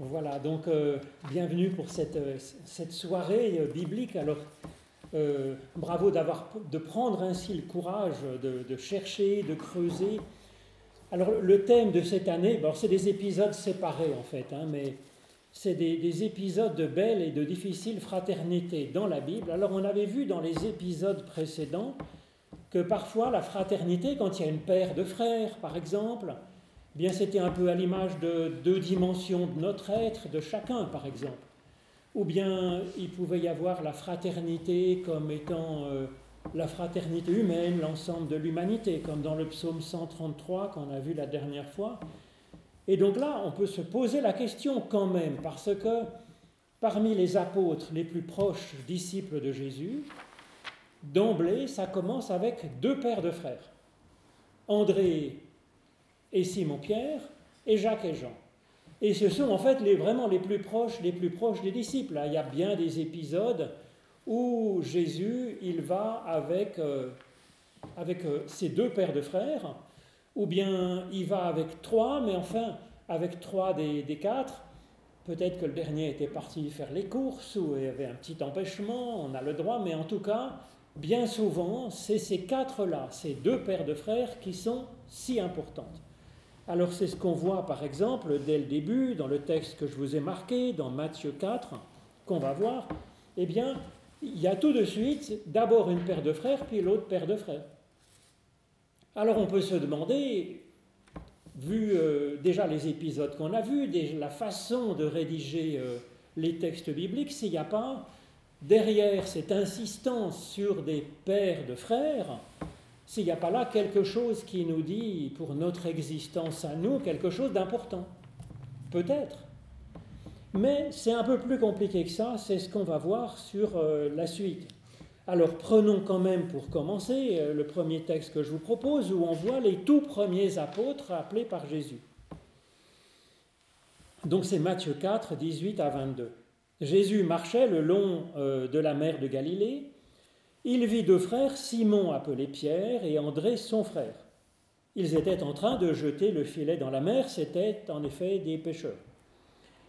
Voilà, donc euh, bienvenue pour cette, euh, cette soirée euh, biblique. Alors, bravo de prendre ainsi le courage de, de, chercher, de creuser. Alors, le thème de cette année, bon, c'est des épisodes séparés en fait, hein, mais c'est des, des, épisodes de belle et de difficile fraternité dans la Bible. Alors, on avait vu dans les épisodes précédents que parfois la fraternité, quand il y a une paire de frères, par exemple, bien c'était un peu à l'image de deux dimensions de notre être, de chacun par exemple. Ou bien il pouvait y avoir la fraternité comme étant euh, la fraternité humaine, l'ensemble de l'humanité, comme dans le psaume 133 qu'on a vu la dernière fois. Et donc là, on peut se poser la question quand même, parce que parmi les apôtres les plus proches disciples de Jésus, d'emblée, ça commence avec deux pères de frères. André et Simon-Pierre, et Jacques et Jean. Et ce sont en fait les, vraiment les plus proches, les plus proches des disciples. Il y a bien des épisodes où Jésus, il va avec, euh, euh, ses deux pères de frères, ou bien il va avec trois, mais enfin avec trois des, des quatre. Peut-être que le dernier était parti faire les courses ou il y avait un petit empêchement, on a le droit, mais en tout cas, bien souvent, c'est ces quatre-là, ces deux pères de frères qui sont si importantes. Alors c'est ce qu'on voit par exemple dès le début dans le texte que je vous ai marqué, dans Matthieu 4, qu'on va voir. Eh bien, il y a tout de suite d'abord une paire de frères, puis l'autre paire de frères. Alors on peut se demander, vu euh, déjà les épisodes qu'on a vus, la façon de rédiger euh, les textes bibliques, s'il n'y a pas derrière cette insistance sur des paires de frères, s'il n'y a pas là quelque chose qui nous dit, pour notre existence à nous, quelque chose d'important. Peut-être. Mais c'est un peu plus compliqué que ça, c'est ce qu'on va voir sur euh, la suite. Alors prenons quand même pour commencer euh, le premier texte que je vous propose, où on voit les tout premiers apôtres appelés par Jésus. Donc c'est Matthieu 4, 18 à 22. Jésus marchait le long euh, de la mer de Galilée il vit deux frères, Simon appelé Pierre et André son frère. Ils étaient en train de jeter le filet dans la mer, c'étaient en effet des pêcheurs.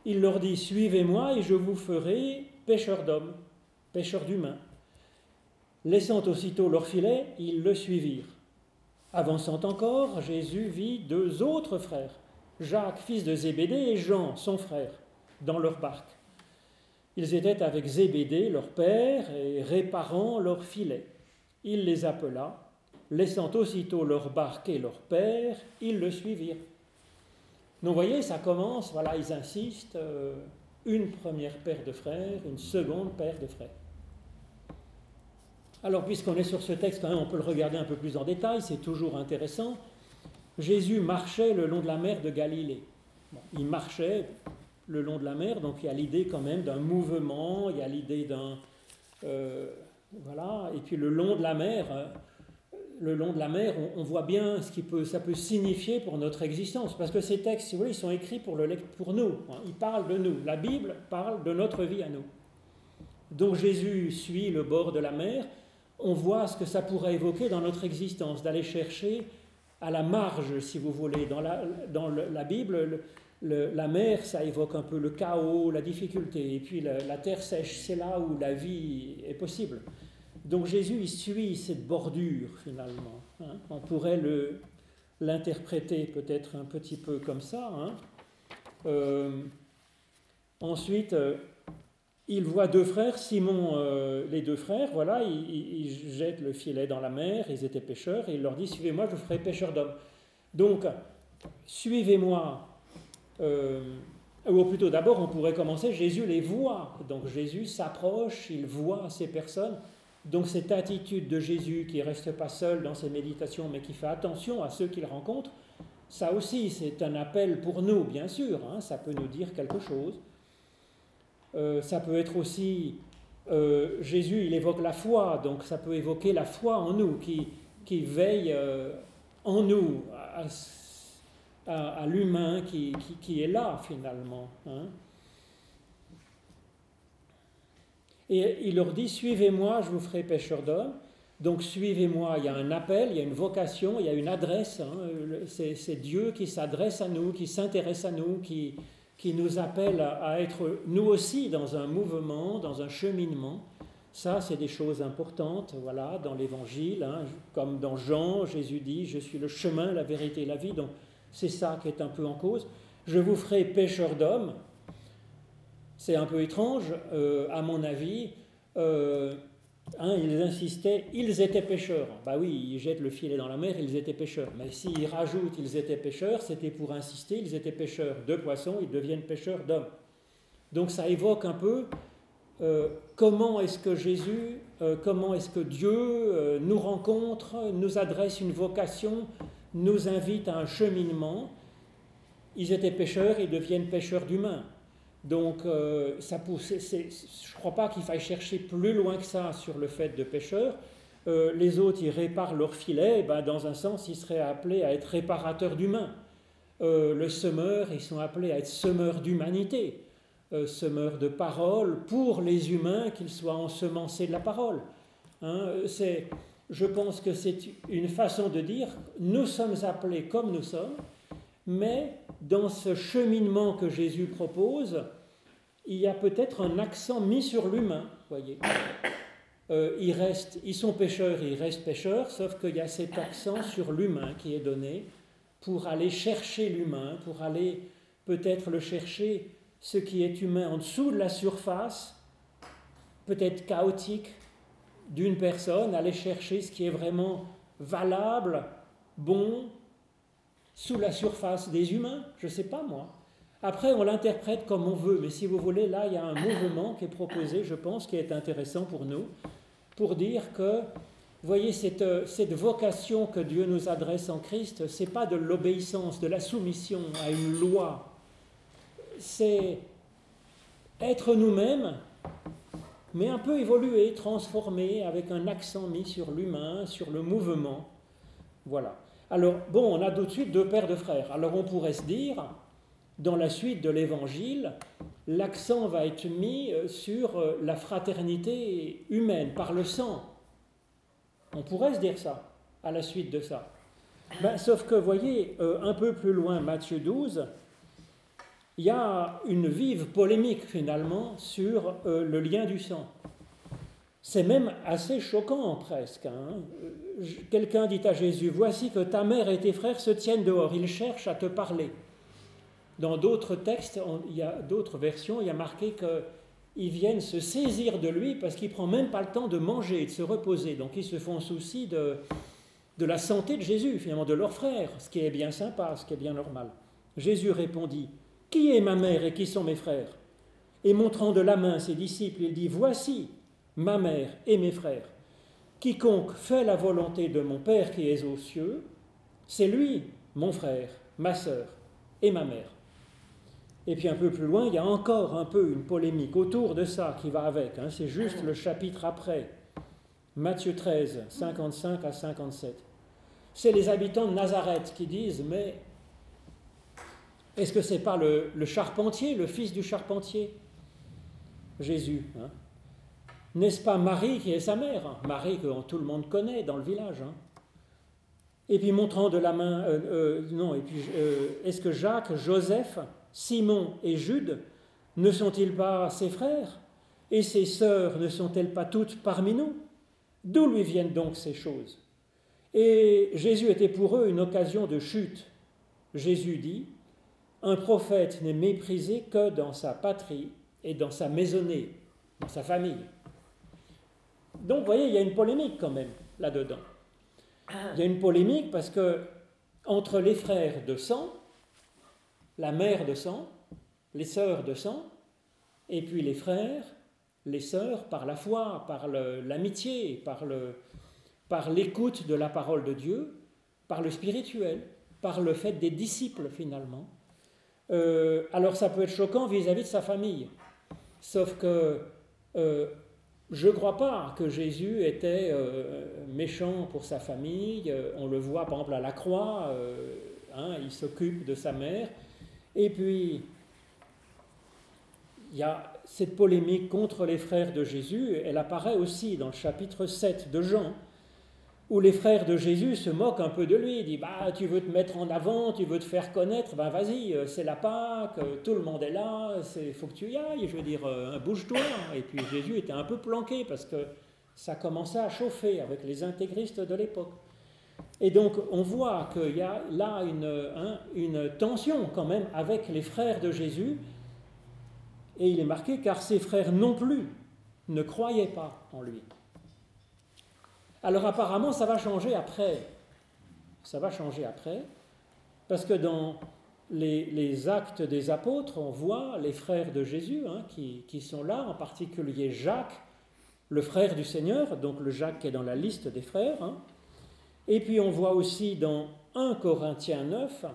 Il leur dit, Suivez-moi et je vous ferai pêcheurs d'hommes, pêcheurs d'humains. Laissant aussitôt leur filet, ils le suivirent. Avançant encore, Jésus vit deux autres frères, Jacques, fils de Zébédée, et Jean, son frère, dans leur barque. Ils étaient avec Zébédée, leur père, et réparant leurs filets. Il les appela, laissant aussitôt leur barque et leur père, ils le suivirent. Donc vous voyez, ça commence, voilà, ils insistent, euh, une première paire de frères, une seconde paire de frères. Alors puisqu'on est sur ce texte, on peut le regarder un peu plus en détail, c'est toujours intéressant. Jésus marchait le long de la mer de Galilée. il marchait, le long de la mer. Donc il y a l'idée quand même d'un mouvement, il y a l'idée d'un... Euh, voilà, et puis le long de la mer, euh, le long de la mer, on, voit bien ce que ça peut signifier pour notre existence. Parce que ces textes, si vous voulez, ils sont écrits pour, le, pour nous. Hein. ils parlent de nous. La Bible parle de notre vie à nous. Donc Jésus suit le bord de la mer. On voit ce que ça pourrait évoquer dans notre existence, d'aller chercher à la marge, si vous voulez. Dans la, dans la Bible, la mer, ça évoque un peu le chaos, la difficulté. Et puis la, terre sèche, c'est là où la vie est possible. Donc Jésus, il suit cette bordure finalement. Hein. On pourrait l'interpréter peut-être un petit peu comme ça. Hein. Euh, ensuite, euh, il voit deux frères, Simon, euh, les deux frères, voilà, ils, jettent le filet dans la mer, ils étaient pêcheurs, et il leur dit, suivez-moi, je ferai pêcheur d'hommes. Donc, suivez-moi, euh, ou plutôt d'abord, on pourrait commencer, Jésus les voit. Donc Jésus s'approche, il voit ces personnes. Donc cette attitude de Jésus qui ne reste pas seul dans ses méditations, mais qui fait attention à ceux qu'il rencontre, ça aussi c'est un appel pour nous, bien sûr. Hein, ça peut nous dire quelque chose. Euh, ça peut être aussi, euh, Jésus, il évoque la foi, donc ça peut évoquer la foi en nous, qui, qui veille en nous à, à, l'humain qui, qui, est là finalement. Hein. Et il leur dit, suivez-moi, je vous ferai pêcheur d'hommes. Donc suivez-moi, il y a un appel, il y a une vocation, il y a une adresse. Hein. C'est Dieu qui s'adresse à nous, qui s'intéresse à nous, qui, qui nous appelle à, être nous aussi dans un mouvement, dans un cheminement. Ça, c'est des choses importantes, voilà, dans l'Évangile, hein. comme dans Jean, Jésus dit, je suis le chemin, la vérité et la vie. Donc, c'est ça qui est un peu en cause. Je vous ferai pêcheur d'hommes. C'est un peu étrange, euh, à mon avis. Euh, Hein, ils insistaient, ils étaient pêcheurs. Bah oui, ils jettent le filet dans la mer, ils étaient pêcheurs. Mais s'ils rajoutent, ils étaient pêcheurs, c'était pour insister, ils étaient pêcheurs de poissons, ils deviennent pêcheurs d'hommes. Donc ça évoque un peu euh, comment est-ce que Jésus, comment est-ce que Dieu nous rencontre, nous adresse une vocation, nous invite à un cheminement. Ils étaient pêcheurs, ils deviennent pêcheurs d'humains. Donc, euh, ça je ne crois pas qu'il faille chercher plus loin que ça sur le fait de pêcheurs. Euh, les autres, ils réparent leur filet, ben, dans un sens, ils seraient appelés à être réparateurs d'humains. Euh, le semeur, ils sont appelés à être semeurs d'humanité, semeurs de parole pour les humains, qu'ils soient ensemencés de la parole. Hein, je pense que c'est une façon de dire, nous sommes appelés comme nous sommes, mais dans ce cheminement que Jésus propose, il y a peut-être un accent mis sur l'humain, voyez. Euh, ils, restent, ils sont pêcheurs, ils restent pêcheurs, sauf qu'il y a cet accent sur l'humain qui est donné pour aller chercher l'humain, pour aller peut-être le chercher, ce qui est humain en dessous de la surface, peut-être chaotique, d'une personne, aller chercher ce qui est vraiment valable, bon, sous la surface des humains, je ne sais pas moi. Après, on l'interprète comme on veut, mais si vous voulez, là, il y a un mouvement qui est proposé, je pense, qui est intéressant pour nous, pour dire que, voyez, cette, cette vocation que Dieu nous adresse en Christ, ce n'est pas de l'obéissance, de la soumission à une loi, c'est être nous-mêmes, mais un peu évoluer, transformer, avec un accent mis sur l'humain, sur le mouvement. Voilà. Alors, bon, on a tout de suite deux paires de frères. Alors, on pourrait se dire, dans la suite de l'évangile, l'accent va être mis euh, sur euh, la fraternité humaine par le sang. On pourrait se dire ça à la suite de ça. Ben, sauf que, voyez, euh, un peu plus loin, Matthieu 12, il y a une vive polémique finalement sur le lien du sang. C'est même assez choquant presque. Hein. Quelqu'un dit à Jésus, voici que ta mère et tes frères se tiennent dehors, ils cherchent à te parler. Dans d'autres textes, il y a d'autres versions, il y a marqué qu'ils viennent se saisir de lui parce qu'il ne prend même pas le temps de manger et de se reposer. Donc ils se font souci de, de la santé de Jésus, finalement, de leur frère, ce qui est bien sympa, ce qui est bien normal. Jésus répondit, Qui est ma mère et qui sont mes frères? Et montrant de la main ses disciples, il dit, Voici ma mère et mes frères. Quiconque fait la volonté de mon Père qui est aux cieux, c'est lui, mon frère, ma sœur et ma mère. Et puis un peu plus loin, il y a encore un peu une polémique autour de ça qui va avec. Hein. c'est juste le chapitre après, Matthieu 13, 55 à 57. C'est les habitants de Nazareth qui disent, mais est-ce que c'est pas le, charpentier, le fils du charpentier? Jésus. Hein. N'est-ce pas Marie qui est sa mère? Hein? Marie que tout le monde connaît dans le village. Et puis montrant de la main, euh, euh, non, et puis euh, est-ce que Jacques, Joseph, Simon et Jude ne sont-ils pas ses frères? Et ses sœurs ne sont-elles pas toutes parmi nous? D'où lui viennent donc ces choses? Et Jésus était pour eux une occasion de chute. Jésus dit, un prophète n'est méprisé que dans sa patrie et dans sa maisonnée, dans sa famille. Donc, vous voyez, il y a une polémique quand même là-dedans. Il y a une polémique parce que entre les frères de sang, la mère de sang, les sœurs de sang, et puis les frères, les sœurs par la foi, par l'amitié, par, par l'écoute de la parole de Dieu, par le spirituel, par le fait des disciples finalement. Euh, alors ça peut être choquant vis-à-vis de sa famille, sauf que euh, je ne crois pas que Jésus était euh, méchant pour sa famille. On le voit par exemple à la croix, hein, il s'occupe de sa mère. Et puis, il y a cette polémique contre les frères de Jésus, elle apparaît aussi dans le chapitre 7 de Jean. Où les frères de Jésus se moquent un peu de lui. Disent bah, Tu veux te mettre en avant, tu veux te faire connaître, ben vas-y, euh, c'est la Pâque, euh, tout le monde est là, il faut que tu y ailles, je veux dire, euh, bouge-toi. Et puis Jésus était un peu planqué parce que ça commençait à chauffer avec les intégristes de l'époque. Et donc on voit qu'il y a là une, une tension quand même avec les frères de Jésus. Et il est marqué car ses frères non plus ne croyaient pas en lui. Alors apparemment, ça va changer après. Ça va changer après, parce que dans les, actes des apôtres, on voit les frères de Jésus hein, qui, sont là, en particulier Jacques, le frère du Seigneur, donc le Jacques qui est dans la liste des frères. Hein. Et puis on voit aussi dans 1 Corinthiens 9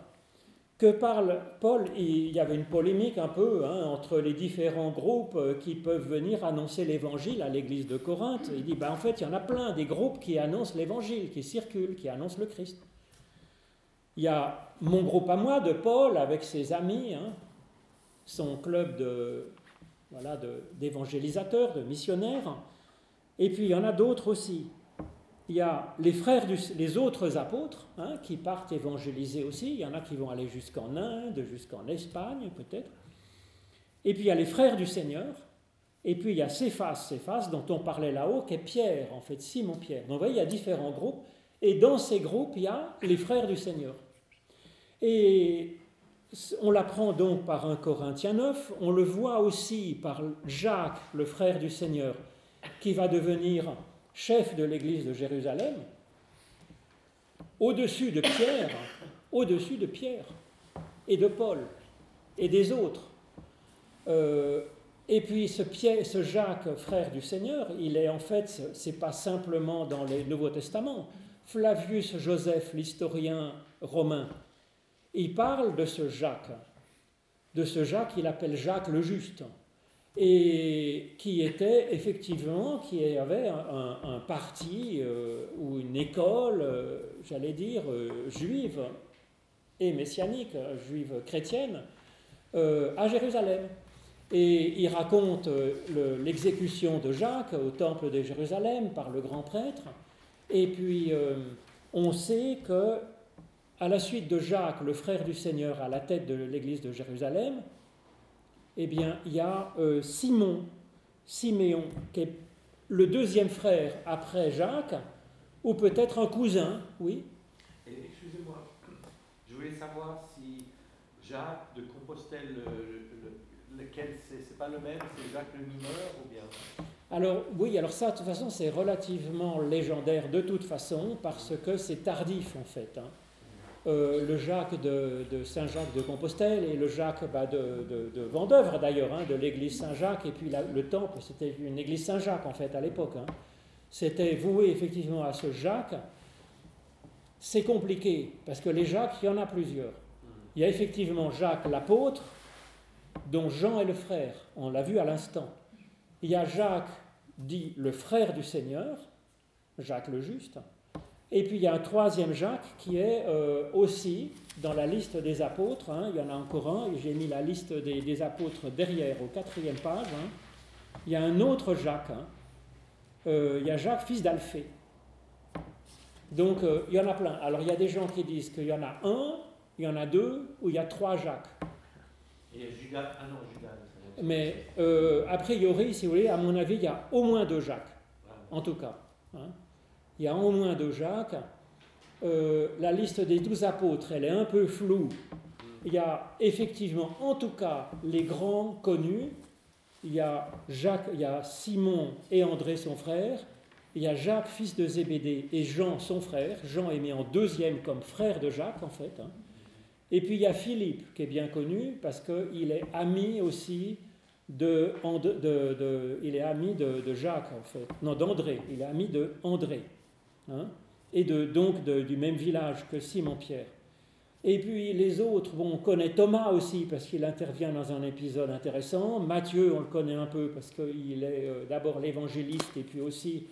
que parle Paul, il y avait une polémique un peu hein, entre les différents groupes euh, qui peuvent venir annoncer l'évangile à l'église de Corinthe. Il dit, ben, en fait, il y en a plein, des groupes qui annoncent l'évangile, qui circulent, qui annoncent le Christ. Il y a mon groupe à moi de Paul avec ses amis, hein, son club de, voilà, d'évangélisateurs, de missionnaires, et puis il y en a d'autres aussi il y a les frères, les autres apôtres hein, qui partent évangéliser aussi. Il y en a qui vont aller jusqu'en Inde, jusqu'en Espagne peut-être. Et puis il y a les frères du Seigneur. Et puis il y a Céphas, Céphas dont on parlait là-haut, qui est Pierre, en fait, Simon-Pierre. Donc vous voyez, il y a différents groupes. Et dans ces groupes, il y a les frères du Seigneur. Et on l'apprend donc par un Corinthien 9, on le voit aussi par Jacques, le frère du Seigneur, qui va devenir chef de l'église de Jérusalem, au-dessus de Pierre, au-dessus de Pierre et de Paul et des autres. Euh, et puis ce, Jacques, frère du Seigneur, il est en fait, c'est pas simplement dans le Nouveau Testament. Flavius Joseph, l'historien romain, il parle de ce Jacques, de ce Jacques qu'il appelle Jacques le Juste et qui était effectivement, qui avait un, parti euh, ou une école, euh, j'allais dire, euh, juive et messianique, juive chrétienne, à Jérusalem. Et il raconte l'exécution de Jacques au temple de Jérusalem par le grand prêtre. Et puis, on sait que, à la suite de Jacques, le frère du Seigneur, à la tête de l'église de Jérusalem, eh bien, il y a euh, Simon, Siméon, qui est le deuxième frère après Jacques, ou peut-être un cousin, oui. Excusez-moi, je voulais savoir si Jacques de Compostelle, lequel c'est pas le même, c'est Jacques le mineur ou bien? Alors oui, alors ça, de toute façon, c'est relativement légendaire de toute façon, parce que c'est tardif en fait. Hein. Euh, le Jacques de, Saint-Jacques de Compostelle et le Jacques bah, de, de, Vendœuvre d'ailleurs, hein, de l'église Saint-Jacques, et puis le temple, c'était une église Saint-Jacques en fait à l'époque. Hein. C'était voué effectivement à ce Jacques. C'est compliqué, parce que les Jacques, il y en a plusieurs. Il y a effectivement Jacques l'apôtre, dont Jean est le frère, on l'a vu à l'instant. Il y a Jacques, dit le frère du Seigneur, Jacques le juste. Et puis il y a un troisième Jacques qui est euh, aussi dans la liste des apôtres. Hein. il y en a encore un, j'ai mis la liste des, apôtres derrière, au quatrième page. Hein. Il y a un autre Jacques. Hein. Euh, il y a Jacques, fils d'Alphée. Donc euh, il y en a plein. Alors il y a des gens qui disent qu'il y en a un, il y en a deux, ou il y a trois Jacques. Et Judas, ah non, Judas. Mais a priori, si vous voulez, à mon avis, il y a au moins deux Jacques, en tout cas il y a au moins deux Jacques. Euh, la liste des douze apôtres, elle est un peu floue. Il y a effectivement, en tout cas, les grands connus. Il y a Jacques, il y a Simon et André, son frère. Il y a Jacques, fils de Zébédée, et Jean, son frère. Jean est mis en deuxième comme frère de Jacques, en fait. Hein. Et puis il y a Philippe, qui est bien connu, parce qu'il est ami aussi de, de, il est ami de, Jacques, en fait. Non, d'André. Il est ami de André. Hein, et de, donc du même village que Simon-Pierre. Et puis les autres, bon, on connaît Thomas aussi parce qu'il intervient dans un épisode intéressant. Matthieu, on le connaît un peu parce qu'il est euh, d'abord l'évangéliste et puis aussi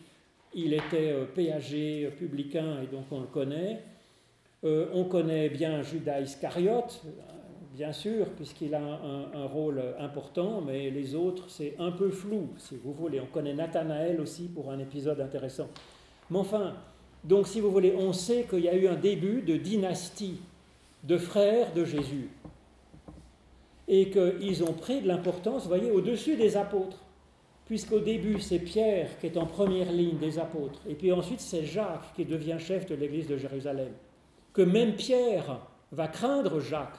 il était euh, péager, euh, publicain et donc on le connaît. on connaît bien Judas Iscariote, bien sûr, puisqu'il a un, rôle important, mais les autres, c'est un peu flou, si vous voulez. On connaît Nathanaël aussi pour un épisode intéressant. Mais enfin, Donc, si vous voulez, on sait qu'il y a eu un début de dynastie de frères de Jésus. Et qu'ils ont pris de l'importance, vous voyez, au-dessus des apôtres. Puisqu'au début, c'est Pierre qui est en première ligne des apôtres. Et puis ensuite, c'est Jacques qui devient chef de l'église de Jérusalem. Que même Pierre va craindre Jacques.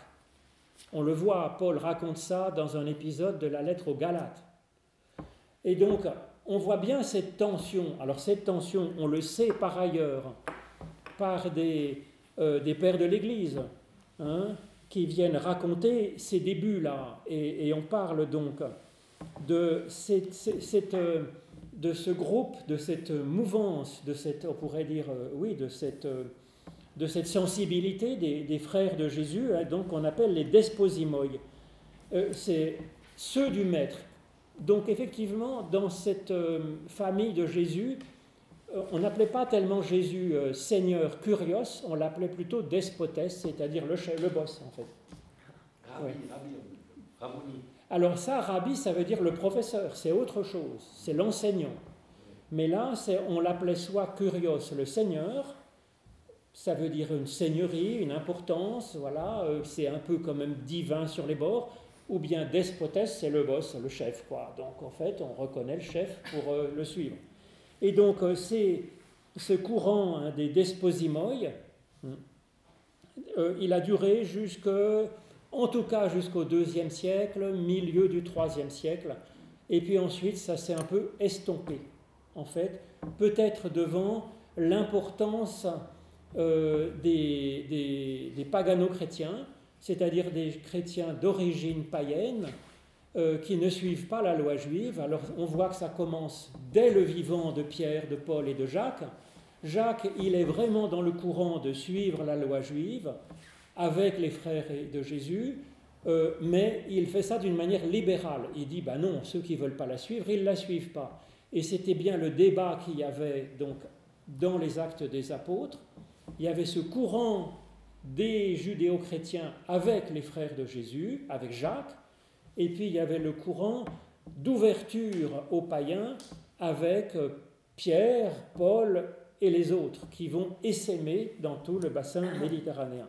On le voit, Paul raconte ça dans un épisode de la lettre aux Galates. Et donc, on voit bien cette tension. Alors cette tension, on le sait par ailleurs, par des, euh, des pères de l'Église, hein, qui viennent raconter ces débuts-là. Et, on parle donc de, cette, euh, de ce groupe, de cette mouvance, de cette, on pourrait dire, euh, oui, de cette, de cette sensibilité des, frères de Jésus, hein, donc on appelle les desposimoi. C'est ceux du Maître donc effectivement, dans cette euh, famille de Jésus, euh, on n'appelait pas tellement Jésus euh, Seigneur Curios, on l'appelait plutôt Despotes, c'est-à-dire le, le boss en fait. Rabbi, rabbi, Alors ça, Rabbi, ça veut dire le professeur, c'est autre chose, c'est l'enseignant. Mais là, on l'appelait soit Curios, le Seigneur, ça veut dire une seigneurie, une importance, voilà, c'est un peu quand même divin sur les bords ou bien despotes, c'est le boss, le chef. Quoi. Donc en fait, on reconnaît le chef pour euh, le suivre. Et donc euh, c'est ce courant hein, des desposimoi, hein, euh, il a duré jusque, en tout cas jusqu'au deuxième siècle, milieu du troisième siècle, et puis ensuite ça s'est un peu estompé, en fait, peut-être devant l'importance des, des, des pagano-chrétiens, c'est-à-dire des chrétiens d'origine païenne euh, qui ne suivent pas la loi juive. Alors on voit que ça commence dès le vivant de Pierre, de Paul et de Jacques. Jacques, il est vraiment dans le courant de suivre la loi juive avec les frères de Jésus, euh, mais il fait ça d'une manière libérale. Il dit, ben non, ceux qui ne veulent pas la suivre, ils ne la suivent pas. Et c'était bien le débat qu'il y avait donc dans les actes des apôtres. Il y avait ce courant des judéo-chrétiens avec les frères de Jésus, avec Jacques, et puis il y avait le courant d'ouverture aux païens avec euh, Pierre, Paul et les autres qui vont essaimer dans tout le bassin méditerranéen.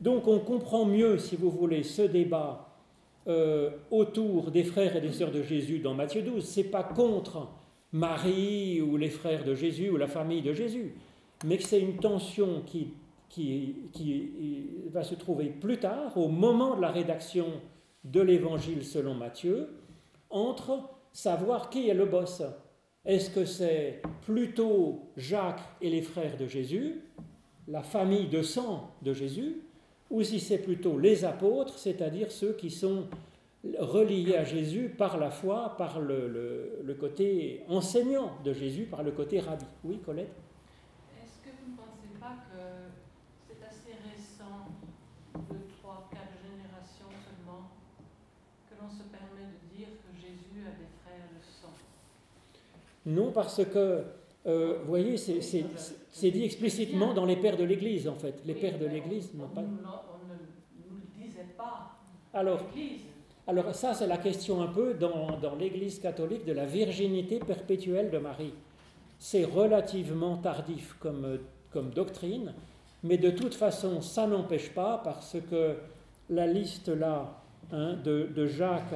Donc on comprend mieux, si vous voulez, ce débat euh, autour des frères et des sœurs de Jésus dans Matthieu 12. C'est pas contre Marie ou les frères de Jésus ou la famille de Jésus, mais que c'est une tension qui qui, va se trouver plus tard, au moment de la rédaction de l'évangile selon Matthieu, entre savoir qui est le boss. Est-ce que c'est plutôt Jacques et les frères de Jésus, la famille de sang de Jésus, ou si c'est plutôt les apôtres, c'est-à-dire ceux qui sont reliés à Jésus par la foi, par le, le côté enseignant de Jésus, par le côté rabbi. Oui, Colette? Non, parce que, euh, vous voyez, c'est dit explicitement dans les pères de l'Église, en fait. Les pères de l'Église n'ont pas... On ne le disait pas. Alors, alors ça, c'est la question un peu dans, dans l'Église catholique de la virginité perpétuelle de Marie. C'est relativement tardif comme, comme doctrine, mais de toute façon, ça n'empêche pas, parce que la liste là hein, de, de, Jacques,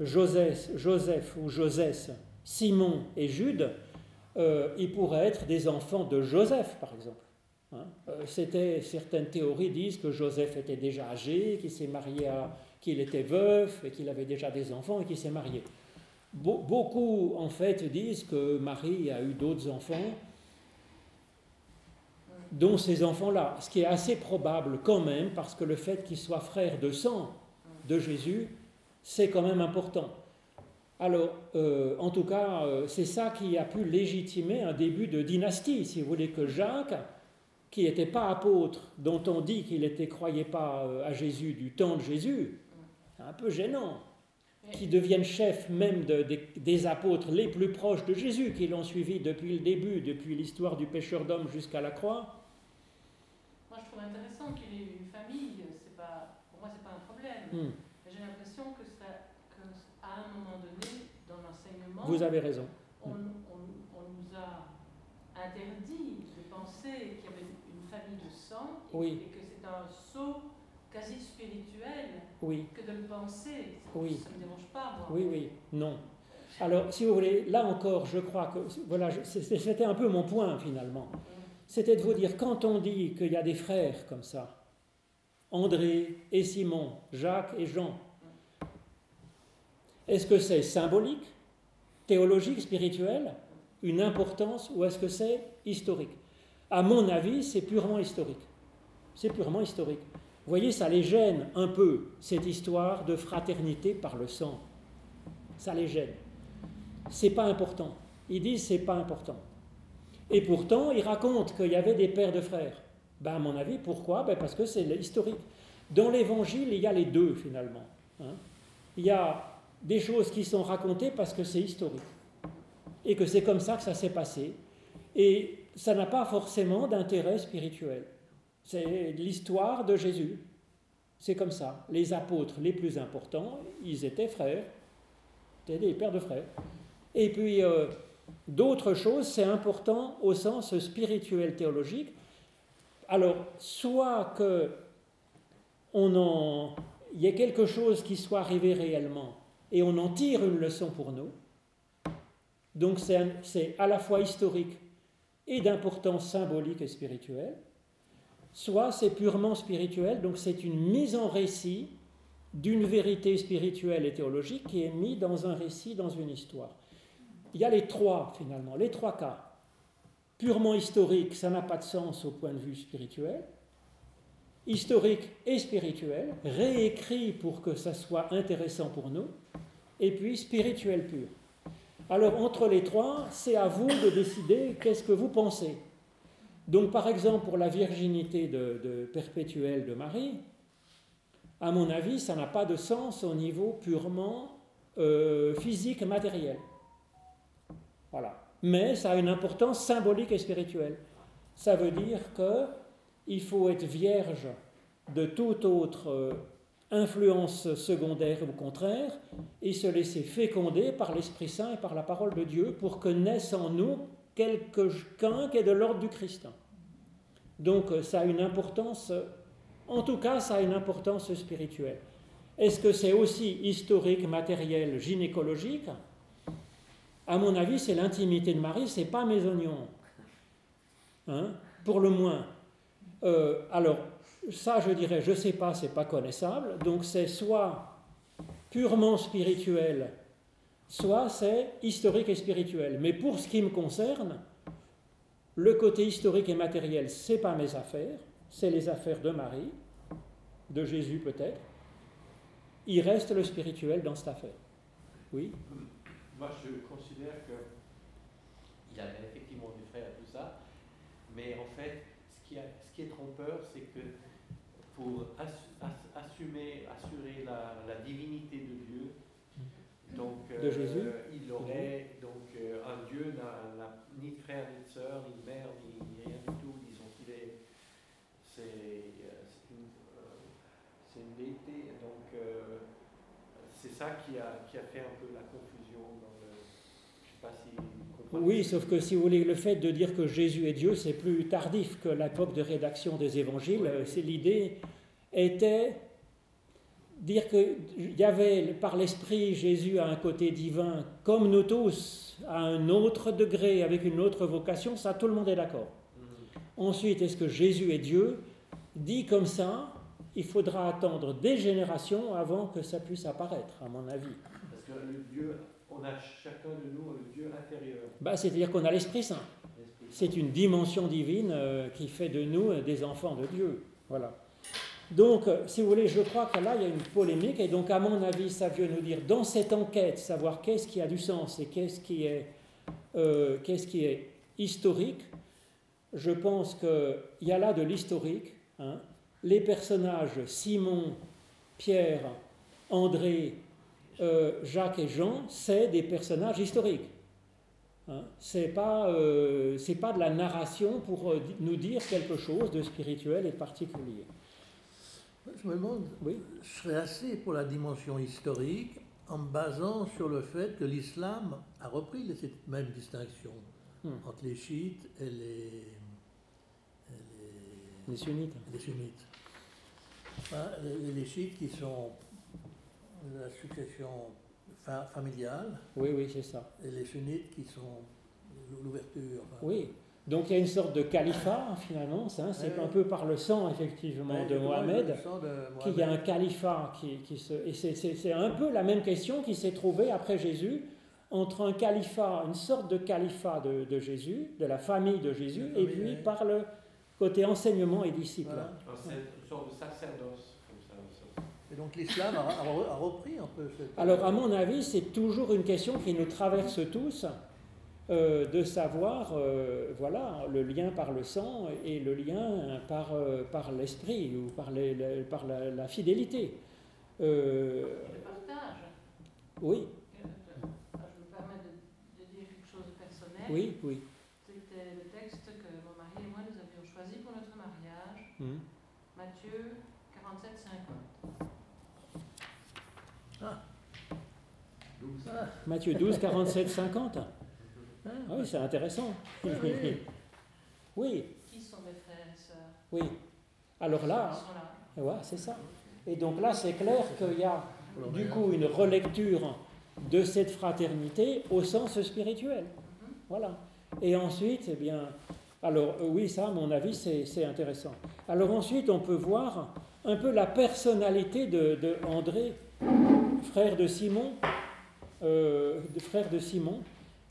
Joseph, Joseph ou Josès, Simon et Jude, euh, ils pourraient être des enfants de Joseph, par exemple. Hein. Euh, c'était, certaines théories disent que Joseph était déjà âgé, qu'il s'est marié qu'il était veuf et qu'il avait déjà des enfants et qu'il s'est marié. beaucoup, en fait, disent que Marie a eu d'autres enfants, dont ces enfants-là. Ce qui est assez probable quand même, parce que le fait qu'il soit frère de sang de Jésus, c'est quand même important. Alors, euh, en tout cas, euh, c'est ça qui a pu légitimer un début de dynastie. Si vous voulez que Jacques, qui n'était pas apôtre, dont on dit qu'il ne croyait pas euh, à Jésus du temps de Jésus, c'est un peu gênant, qui devienne chef même des apôtres les plus proches de Jésus, qui l'ont suivi depuis le début, depuis l'histoire du pécheur d'homme jusqu'à la croix. Moi, je trouve intéressant qu'il ait une famille. Pas, pour moi, ce n'est pas un problème. Hmm. J'ai l'impression que à un moment donné, dans l'enseignement, vous avez raison. On, on, nous a interdit de penser qu'il y avait une famille de sang oui. et que c'est un saut quasi spirituel oui. que de le penser. Oui. Ça ne me dérange pas, moi. Oui, oui, non. Alors, si vous voulez, là encore, je crois que voilà, c'était un peu mon point finalement. C'était de vous dire, quand on dit qu'il y a des frères comme ça, André et Simon, Jacques et Jean, est-ce que c'est symbolique, théologique, spirituel, une importance, ou est-ce que c'est historique? À mon avis, c'est purement historique. C'est purement historique. Vous voyez, ça les gêne un peu, cette histoire de fraternité par le sang. Ça les gêne c'est pas important. Ils disent c'est pas important. Et pourtant, ils racontent qu'il y avait des pères de frères. Ben, à mon avis, pourquoi? Ben, Parce que c'est historique. Dans l'évangile, il y a les deux finalement. Hein. Il y a des choses qui sont racontées parce que c'est historique. Et que c'est comme ça que ça s'est passé. Et ça n'a pas forcément d'intérêt spirituel. C'est l'histoire de Jésus. C'est comme ça. Les apôtres les plus importants, ils étaient frères. C'était des pères de frères. Et puis, euh, d'autres choses, c'est important au sens spirituel théologique. Alors, soit que y ait quelque chose qui soit arrivé réellement et on en tire une leçon pour nous. Donc, c'est à la fois historique et d'importance symbolique et spirituelle. Soit c'est purement spirituel, donc c'est une mise en récit d'une vérité spirituelle et théologique qui est mise dans un récit, dans une histoire il y a les trois finalement, les trois cas. Purement historique, ça n'a pas de sens au point de vue spirituel. Historique et spirituel, réécrit pour que ça soit intéressant pour nous. Et puis spirituel pur. Alors entre les trois, c'est à vous de décider qu'est-ce que vous pensez. Donc par exemple pour la virginité de, perpétuelle de Marie, à mon avis, ça n'a pas de sens au niveau purement euh, physique, matériel. Voilà. Mais ça a une importance symbolique et spirituelle. Ça veut dire qu'il faut être vierge de toute autre euh, influence secondaire ou contraire et se laisser féconder par l'Esprit Saint et par la parole de Dieu pour que naisse en nous quelqu'un qui est de l'ordre du Christ. Donc euh, ça a une importance, en tout cas ça a une importance spirituelle. Est-ce que c'est aussi historique, matériel, gynécologique? À mon avis, c'est l'intimité de Marie, c'est pas mes oignons. Hein, pour le moins. Euh, alors, ça, je dirais, je ne sais pas, c'est pas connaissable. Donc, c'est soit purement spirituel, soit c'est historique et spirituel. Mais pour ce qui me concerne, le côté historique et matériel, c'est pas mes affaires, c'est les affaires de Marie, de Jésus peut-être. Il reste le spirituel dans cette affaire. Oui? Moi je considère qu'il y avait effectivement des frères et tout ça, mais en fait, ce qui, ce qui est trompeur, c'est que pour assumer, assurer la, divinité de Dieu, donc de Jésus. Euh, il aurait donc euh, un Dieu n'a ni frère ni sœur, ni mère, ni, rien du tout. Disons qu'il est c'est euh, une, une déité. Donc c'est ça qui a, qui a fait un peu la confusion oui, sauf que si vous voulez, le fait de dire que Jésus est Dieu, c'est plus tardif que l'époque de rédaction des évangiles. C'est l'idée était dire qu'il y avait par l'esprit Jésus à un côté divin, comme nous tous, à un autre degré, avec une autre vocation, ça tout le monde est d'accord. Mm. Ensuite, est-ce que Jésus est Dieu? Dit comme ça, il faudra attendre des générations avant que ça puisse apparaître, à mon avis. Parce que le Dieu on a chacun de nous un Dieu intérieur. Bah, C'est-à-dire qu'on a l'Esprit Saint. C'est une dimension divine euh, qui fait de nous euh, des enfants de Dieu. Voilà. Donc, euh, si vous voulez, je crois que là, il y a une polémique, et donc, à mon avis, ça veut nous dire, dans cette enquête, savoir qu'est-ce qui a du sens et qu'est-ce qui est, qu'est-ce qui est historique, je pense qu'il y a là de l'historique. Hein. Les personnages Simon, Pierre, André, euh, Jacques et Jean, c'est des personnages historiques. Hein, c'est pas, euh, pas de la narration pour euh, nous dire quelque chose de spirituel et de particulier. Je me demande, oui je serais assez pour la dimension historique en me basant sur le fait que l'islam a repris cette même distinction hmm. entre les chiites et les, les sunnites. Les sunnites. Hein, les, chiites qui sont la succession familiale. Oui, oui, c'est ça. Et les sunnites qui sont l'ouverture. oui. Donc il y a une sorte de califat finalement, c'est un peu par le sang effectivement de, Mohamed, qu'il y a un califat qui, qui se... Et c'est un peu la même question qui s'est trouvée après Jésus entre un califat, une sorte de califat de, Jésus, de la famille de Jésus, et puis par le côté enseignement et disciple. Une sorte de sacerdoce. Et donc l'islam a, repris un peu cette... Alors à mon avis, c'est toujours une question qui nous traverse tous, euh, de savoir, euh, voilà, le lien par le sang et le lien par, euh, par l'esprit ou par, les, par la, fidélité. le partage. Oui. Oui, oui. C'était le texte que mon mari et moi nous avions choisi pour notre mariage. Hmm. Matthieu 47, 50. Ah. 12. Matthieu 12, 47, 50. Ah oui, c'est intéressant. Ah oui. oui. Qui sont mes frères et sœurs? Oui. Alors là, là. c'est ça. Et donc là, c'est clair qu'il y a du coup une relecture de cette fraternité au sens spirituel. Voilà. Et ensuite, eh bien, alors euh, oui, ça, à mon avis, c'est intéressant. Alors ensuite, on peut voir un peu la personnalité de, André, frère de Simon, euh, frère de Simon.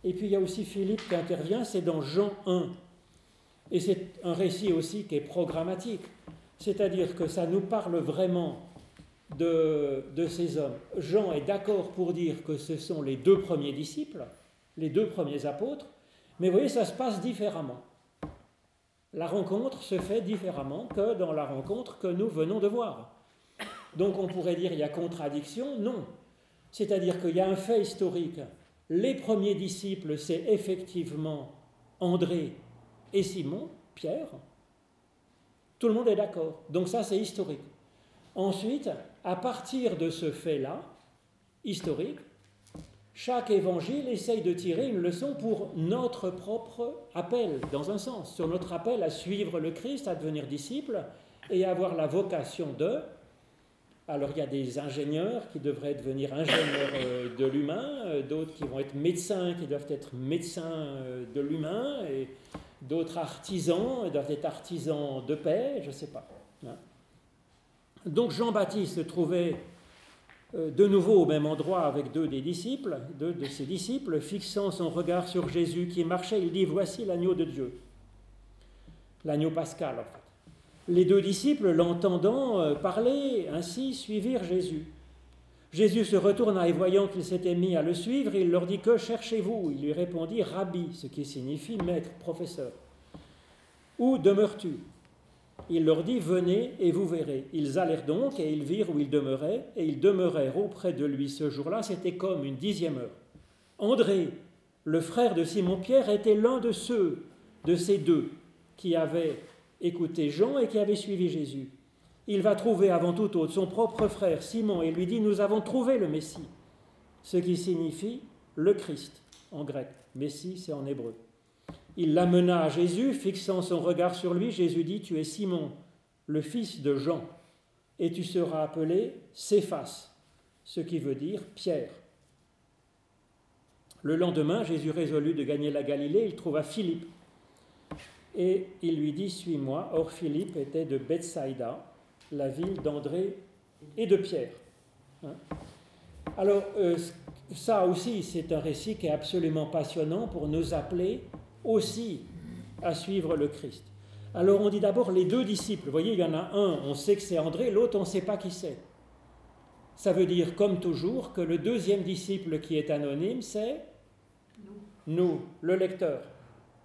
Et puis il y a aussi Philippe qui intervient, c'est dans Jean 1. Et c'est un récit aussi qui est programmatique. C'est-à-dire que ça nous parle vraiment de, de ces hommes. Jean est d'accord pour dire que ce sont les deux premiers disciples, les deux premiers apôtres, mais vous voyez, ça se passe différemment. La rencontre se fait différemment que dans la rencontre que nous venons de voir. Donc on pourrait dire il y a contradiction Non. C'est-à-dire qu'il y a un fait historique. Les premiers disciples, c'est effectivement André et Simon, Pierre. Tout le monde est d'accord. Donc ça, c'est historique. Ensuite, à partir de ce fait-là, historique, chaque évangile essaye de tirer une leçon pour notre propre appel, dans un sens, sur notre appel à suivre le Christ, à devenir disciple et à avoir la vocation de. Alors il y a des ingénieurs qui devraient devenir ingénieurs euh, de l'humain, euh, d'autres qui vont être médecins, qui doivent être médecins euh, de l'humain, et d'autres artisans, doivent être artisans de paix, je ne sais pas. Hein. Donc Jean-Baptiste trouvait euh, de nouveau au même endroit avec deux des disciples, deux de ses disciples, fixant son regard sur Jésus qui marchait, il dit Voici l'agneau de Dieu. L'agneau pascal, en fait. Les deux disciples, l'entendant euh, parler ainsi, suivirent Jésus. Jésus se retourna et voyant qu'ils s'étaient mis à le suivre, il leur dit Que cherchez-vous? Il lui répondit Rabbi, ce qui signifie maître, professeur. Où demeures-tu? Il leur dit, venez et vous verrez. Ils allèrent donc et ils virent où il demeurait, et ils demeurèrent auprès de lui ce jour-là, c'était comme une dixième heure. André, le frère de Simon-Pierre, était l'un de ceux, de ces deux, qui avaient écouté Jean et qui avaient suivi Jésus. Il va trouver avant tout autre son propre frère Simon et lui dit, nous avons trouvé le Messie, ce qui signifie le Christ en grec. Messie, c'est en hébreu. Il l'amena à Jésus, fixant son regard sur lui. Jésus dit, Tu es Simon, le fils de Jean, et tu seras appelé Céphas, ce qui veut dire Pierre. Le lendemain, Jésus résolut de gagner la Galilée. Il trouva Philippe. Et il lui dit, Suis-moi. Or, Philippe était de Bethsaïda, la ville d'André et de Pierre. Hein? Alors, euh, ça aussi, c'est un récit qui est absolument passionnant pour nous appeler aussi à suivre le Christ. Alors on dit d'abord les deux disciples. Vous voyez, il y en a un, on sait que c'est André, l'autre, on ne sait pas qui c'est. Ça veut dire, comme toujours, que le deuxième disciple qui est anonyme, c'est nous. nous, le lecteur.